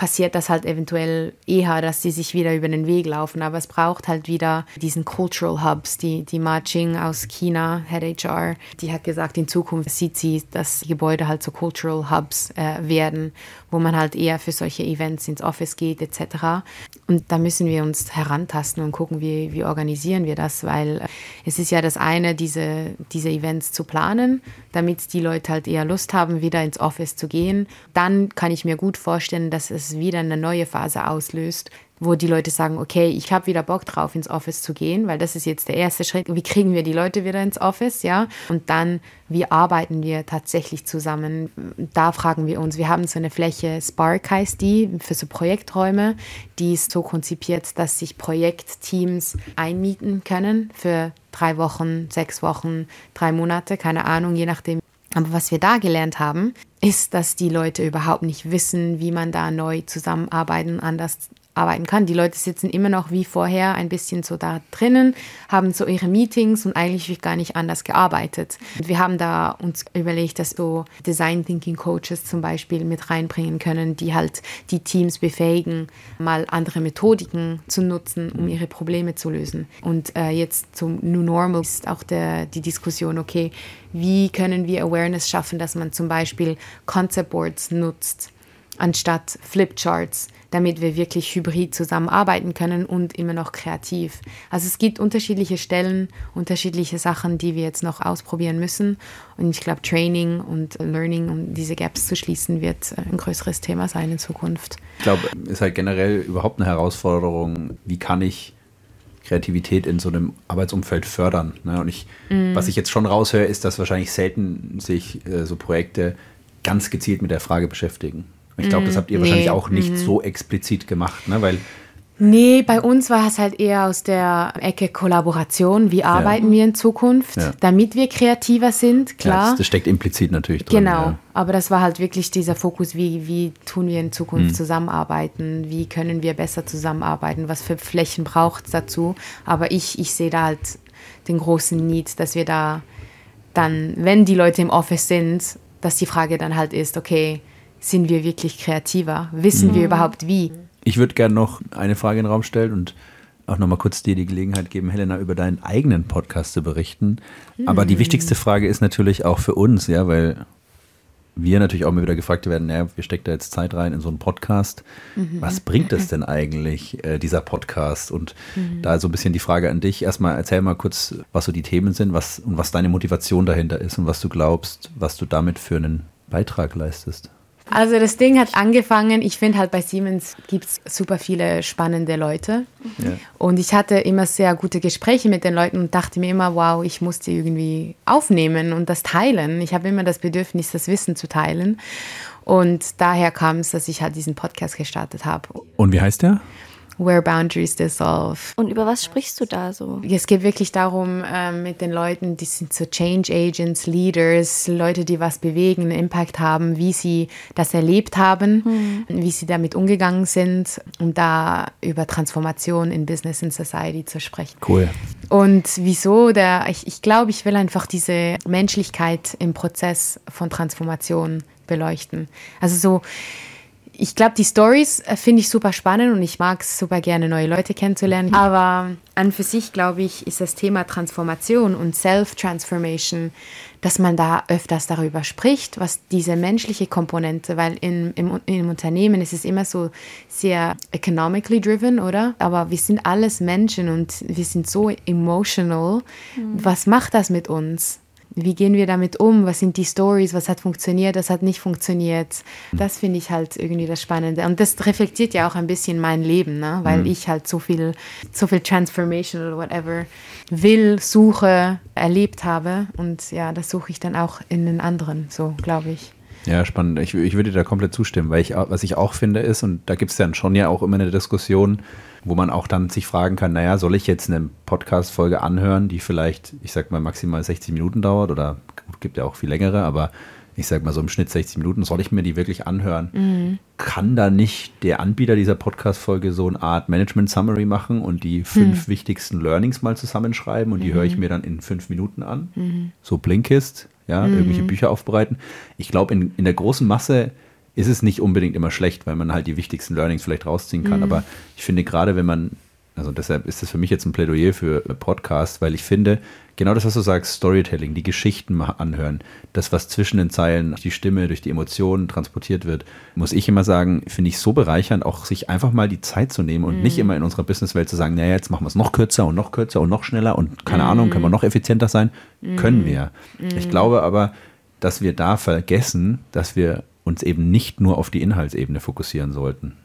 passiert das halt eventuell eher, dass sie sich wieder über den Weg laufen. Aber es braucht halt wieder diesen Cultural Hubs. Die, die Ma Ching aus China, Head HR, die hat gesagt, in Zukunft sieht sie, dass Gebäude halt so Cultural Hubs äh, werden, wo man halt eher für solche Events ins Office geht etc. Und da müssen wir uns herantasten und gucken, wie, wie organisieren wir das, weil äh, es ist ja das eine, diese, diese Events zu planen, damit die Leute halt eher Lust haben, wieder ins Office zu gehen. Dann kann ich mir gut vorstellen, dass es wieder eine neue Phase auslöst, wo die Leute sagen, okay, ich habe wieder Bock drauf, ins Office zu gehen, weil das ist jetzt der erste Schritt. Wie kriegen wir die Leute wieder ins Office, ja? Und dann, wie arbeiten wir tatsächlich zusammen? Da fragen wir uns, wir haben so eine Fläche, Spark heißt die, für so Projekträume, die ist so konzipiert, dass sich Projektteams einmieten können für drei Wochen, sechs Wochen, drei Monate, keine Ahnung, je nachdem, aber was wir da gelernt haben, ist, dass die Leute überhaupt nicht wissen, wie man da neu zusammenarbeiten, anders arbeiten kann. Die Leute sitzen immer noch wie vorher ein bisschen so da drinnen, haben so ihre Meetings und eigentlich wird gar nicht anders gearbeitet. Und wir haben da uns überlegt, dass so Design Thinking Coaches zum Beispiel mit reinbringen können, die halt die Teams befähigen, mal andere Methodiken zu nutzen, um ihre Probleme zu lösen. Und äh, jetzt zum New Normal ist auch der, die Diskussion, okay, wie können wir Awareness schaffen, dass man zum Beispiel Concept Boards nutzt anstatt Flipcharts, damit wir wirklich hybrid zusammenarbeiten können und immer noch kreativ. Also es gibt unterschiedliche Stellen, unterschiedliche Sachen, die wir jetzt noch ausprobieren müssen. Und ich glaube, Training und Learning, um diese Gaps zu schließen, wird ein größeres Thema sein in Zukunft. Ich glaube, ist halt generell überhaupt eine Herausforderung, wie kann ich Kreativität in so einem Arbeitsumfeld fördern. Ne? Und ich, was ich jetzt schon raushöre, ist, dass wahrscheinlich selten sich äh, so Projekte ganz gezielt mit der Frage beschäftigen. Ich glaube, das habt ihr wahrscheinlich Nee, auch nicht so explizit gemacht, ne? weil Nee, bei uns war es halt eher aus der Ecke Kollaboration. Wie arbeiten wir in Zukunft, Ja. damit wir kreativer sind, ja, klar. das, das steckt implizit natürlich drin. Genau, Ja. aber das war halt wirklich dieser Fokus, wie, wie tun wir in. Zukunft zusammenarbeiten, wie können wir besser zusammenarbeiten, was für Flächen braucht es dazu. Aber ich, ich sehe da halt den großen Need, dass wir da dann, wenn die Leute im Office sind, dass die Frage dann halt ist, okay, sind wir wirklich kreativer? Wissen Hm. wir überhaupt wie? Ich würde gerne noch eine Frage in den Raum stellen und auch noch mal kurz dir die Gelegenheit geben, Helena, über deinen eigenen Podcast zu berichten. Aber die wichtigste Frage ist natürlich auch für uns, ja, weil wir natürlich auch immer wieder gefragt werden, naja, wir stecken da jetzt Zeit rein in so einen Podcast. Was bringt es denn eigentlich, äh, dieser Podcast? Und da so ein bisschen die Frage an dich. Erstmal erzähl mal kurz, was so die Themen sind was, und was deine Motivation dahinter ist und was du glaubst, was du damit für einen Beitrag leistest. Also das Ding hat angefangen, ich finde halt bei Siemens gibt es super viele spannende Leute. Ja. Und ich hatte immer sehr gute Gespräche mit den Leuten und dachte mir immer, wow, ich muss die irgendwie aufnehmen und das teilen. Ich habe immer das Bedürfnis, das Wissen zu teilen. Und daher kam es, dass ich halt diesen Podcast gestartet habe. Und wie heißt der? Where Boundaries Dissolve. Und über was sprichst du da so? Es geht wirklich darum, ähm, mit den Leuten, die sind so Change Agents, Leaders, Leute, die was bewegen, einen Impact haben, wie sie das erlebt haben, wie sie damit umgegangen sind, um da über Transformation in Business and Society zu sprechen. Cool. Und wieso? Der, ich, ich glaube, ich will einfach diese Menschlichkeit im Prozess von Transformation beleuchten. Also so, Ich glaube, die Stories äh, finde ich super spannend und ich mag es super gerne, neue Leute kennenzulernen. Aber an für sich, glaube ich, ist das Thema Transformation und Self-Transformation, dass man da öfters darüber spricht, was diese menschliche Komponente, weil in, im, im Unternehmen ist es immer so sehr economically driven, oder? Aber wir sind alles Menschen und wir sind so emotional. Mhm. Was macht das mit uns? Wie gehen wir damit um? Was sind die Stories? Was hat funktioniert? Was hat nicht funktioniert? Das finde ich halt irgendwie das Spannende. Und das reflektiert ja auch ein bisschen mein Leben, ne? weil mhm. ich halt so viel, so viel Transformation oder whatever will, suche, erlebt habe. Und ja, das suche ich dann auch in den anderen, so glaube ich. Ja, spannend. Ich, ich würde da komplett zustimmen, weil ich, was ich auch finde ist, und da gibt es dann schon ja auch immer eine Diskussion, wo man auch dann sich fragen kann, naja, soll ich jetzt eine Podcast-Folge anhören, die vielleicht, ich sag mal, maximal 60 Minuten dauert oder gibt ja auch viel längere, aber ich sag mal so im Schnitt 60 Minuten, soll ich mir die wirklich anhören? Mhm. Kann da nicht der Anbieter dieser Podcast-Folge so eine Art Management-Summary machen und die fünf mhm. wichtigsten Learnings mal zusammenschreiben und die mhm. höre ich mir dann in fünf Minuten an? Mhm. So Blinkist, ja, irgendwelche mhm. Bücher aufbereiten. Ich glaube, in, in der großen Masse ist es nicht unbedingt immer schlecht, weil man halt die wichtigsten Learnings vielleicht rausziehen kann. Mhm. Aber ich finde gerade, wenn man, also deshalb ist das für mich jetzt ein Plädoyer für Podcast, weil ich finde, genau das, was du sagst, Storytelling, die Geschichten anhören, das, was zwischen den Zeilen durch die Stimme, durch die Emotionen transportiert wird, muss ich immer sagen, finde ich so bereichernd, auch sich einfach mal die Zeit zu nehmen und mhm. nicht immer in unserer Businesswelt zu sagen, naja, jetzt machen wir es noch kürzer und noch kürzer und noch schneller und keine mhm. Ahnung, können wir noch effizienter sein? Mhm. Können wir. Ich mhm. glaube aber, dass wir da vergessen, dass wir uns eben nicht nur auf die Inhaltsebene fokussieren sollten.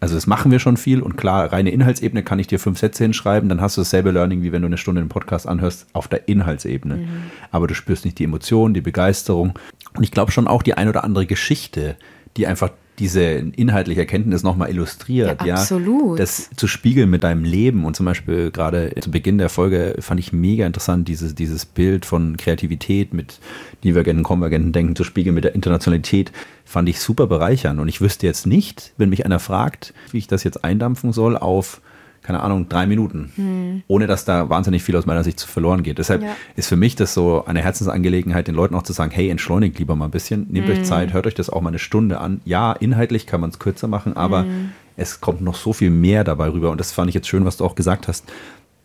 Also das machen wir schon viel und klar, reine Inhaltsebene kann ich dir fünf Sätze hinschreiben, dann hast du dasselbe Learning, wie wenn du eine Stunde einen Podcast anhörst, auf der Inhaltsebene. Mhm. Aber du spürst nicht die Emotionen, die Begeisterung und ich glaube schon auch die ein oder andere Geschichte, die einfach diese inhaltliche Erkenntnis nochmal illustriert. Ja, absolut. Ja, das zu spiegeln mit deinem Leben und zum Beispiel gerade zu Beginn der Folge fand ich mega interessant, dieses, dieses Bild von Kreativität mit divergenten, konvergenten Denken zu spiegeln mit der Internationalität, fand ich super bereichernd. Und ich wüsste jetzt nicht, wenn mich einer fragt, wie ich das jetzt eindampfen soll auf keine Ahnung, drei Minuten, hm. ohne dass da wahnsinnig viel aus meiner Sicht verloren geht. Deshalb ja. ist für mich das so eine Herzensangelegenheit, den Leuten auch zu sagen, hey, entschleunigt lieber mal ein bisschen, nehmt hm. euch Zeit, hört euch das auch mal eine Stunde an. Ja, inhaltlich kann man es kürzer machen, aber hm. es kommt noch so viel mehr dabei rüber. Und das fand ich jetzt schön, was du auch gesagt hast,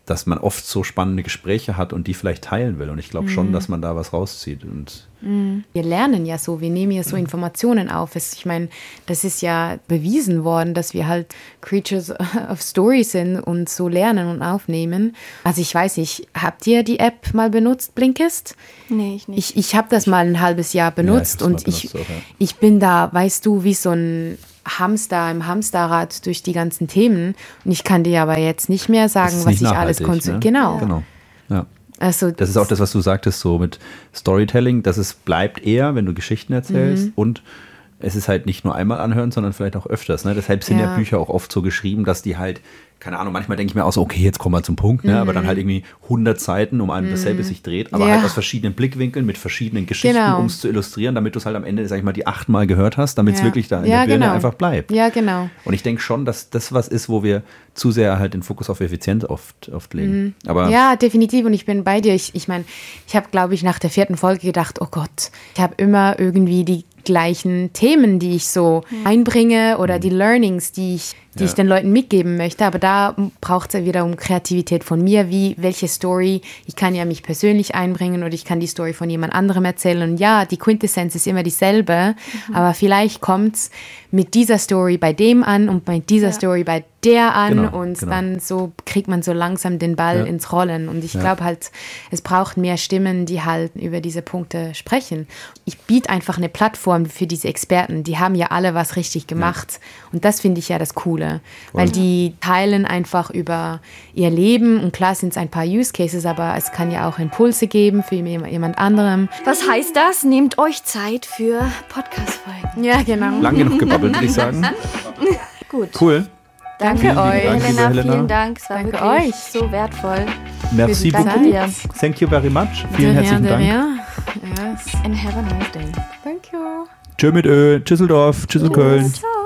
dass man oft so spannende Gespräche hat und die vielleicht teilen will. Und ich glaube mhm. schon, dass man da was rauszieht. Und mhm. Wir lernen ja so, wir nehmen ja so Informationen auf. Ich meine, das ist ja bewiesen worden, dass wir halt Creatures of Story sind und so lernen und aufnehmen. Also ich weiß nicht, habt ihr die App mal benutzt, Blinkist? Nee, ich nicht. Ich, ich habe das mal ein halbes Jahr benutzt ja, und benutzt ich, auch, ja. ich bin da, weißt du, wie so ein Hamster im Hamsterrad durch die ganzen Themen. Und ich kann dir aber jetzt nicht mehr sagen, was ich alles konsumiere. Ne? Genau. genau. Ja. Also, das ist auch das, was du sagtest, so mit Storytelling, dass es bleibt eher, wenn du Geschichten erzählst mhm. und es ist halt nicht nur einmal anhören, sondern vielleicht auch öfters. Ne? Deshalb sind ja. ja Bücher auch oft so geschrieben, dass die halt keine Ahnung, manchmal denke ich mir auch so, okay, jetzt kommen wir zum Punkt, ne? Mhm. aber dann halt irgendwie 100 Seiten, um dasselbe mhm. sich dreht, aber ja. halt aus verschiedenen Blickwinkeln, mit verschiedenen Geschichten, genau. um es zu illustrieren, damit du es halt am Ende, sag ich mal, die achtmal gehört hast, damit es ja. wirklich da in der Birne genau. einfach bleibt. Ja, genau. Und ich denke schon, dass das was ist, wo wir zu sehr halt den Fokus auf Effizienz oft, oft legen. Mhm. Aber ja, definitiv und ich bin bei dir. Ich, ich meine, ich habe, glaube ich, nach der vierten Folge gedacht, oh Gott, ich habe immer irgendwie die gleichen Themen, die ich so einbringe oder mhm. die Learnings, die ich die ja. ich den Leuten mitgeben möchte. Aber da braucht es ja wiederum Kreativität von mir, wie welche Story. Ich kann ja mich persönlich einbringen oder ich kann die Story von jemand anderem erzählen. Und ja, die Quintessenz ist immer dieselbe, mhm. aber vielleicht kommt es mit dieser Story bei dem an und mit dieser ja. Story bei der an genau, und genau. dann so kriegt man so langsam den Ball ja. ins Rollen. Und ich ja. glaube halt, es braucht mehr Stimmen, die halt über diese Punkte sprechen. Ich biete einfach eine Plattform für diese Experten. Die haben ja alle was richtig gemacht. Ja. Und das finde ich ja das Coole, Voll. weil die teilen einfach über ihr Leben. Und klar sind es ein paar Use Cases, aber es kann ja auch Impulse geben für jemand anderem. Was heißt das? Nehmt euch Zeit für Podcast-Folgen. Ja, genau. Lang genug gebabbelt, würde ich sagen. Gut. Cool. Danke vielen euch. Dank, Helena, Helena, vielen Dank. Es war Danke wirklich euch. so wertvoll. Merci beaucoup. Dir. Thank you very much. Vielen de herzlichen Dank. Yes. And have a nice day. Thank you. Tschö mit Ö, Tschüsseldorf, Tschüssel Köln. Ciao.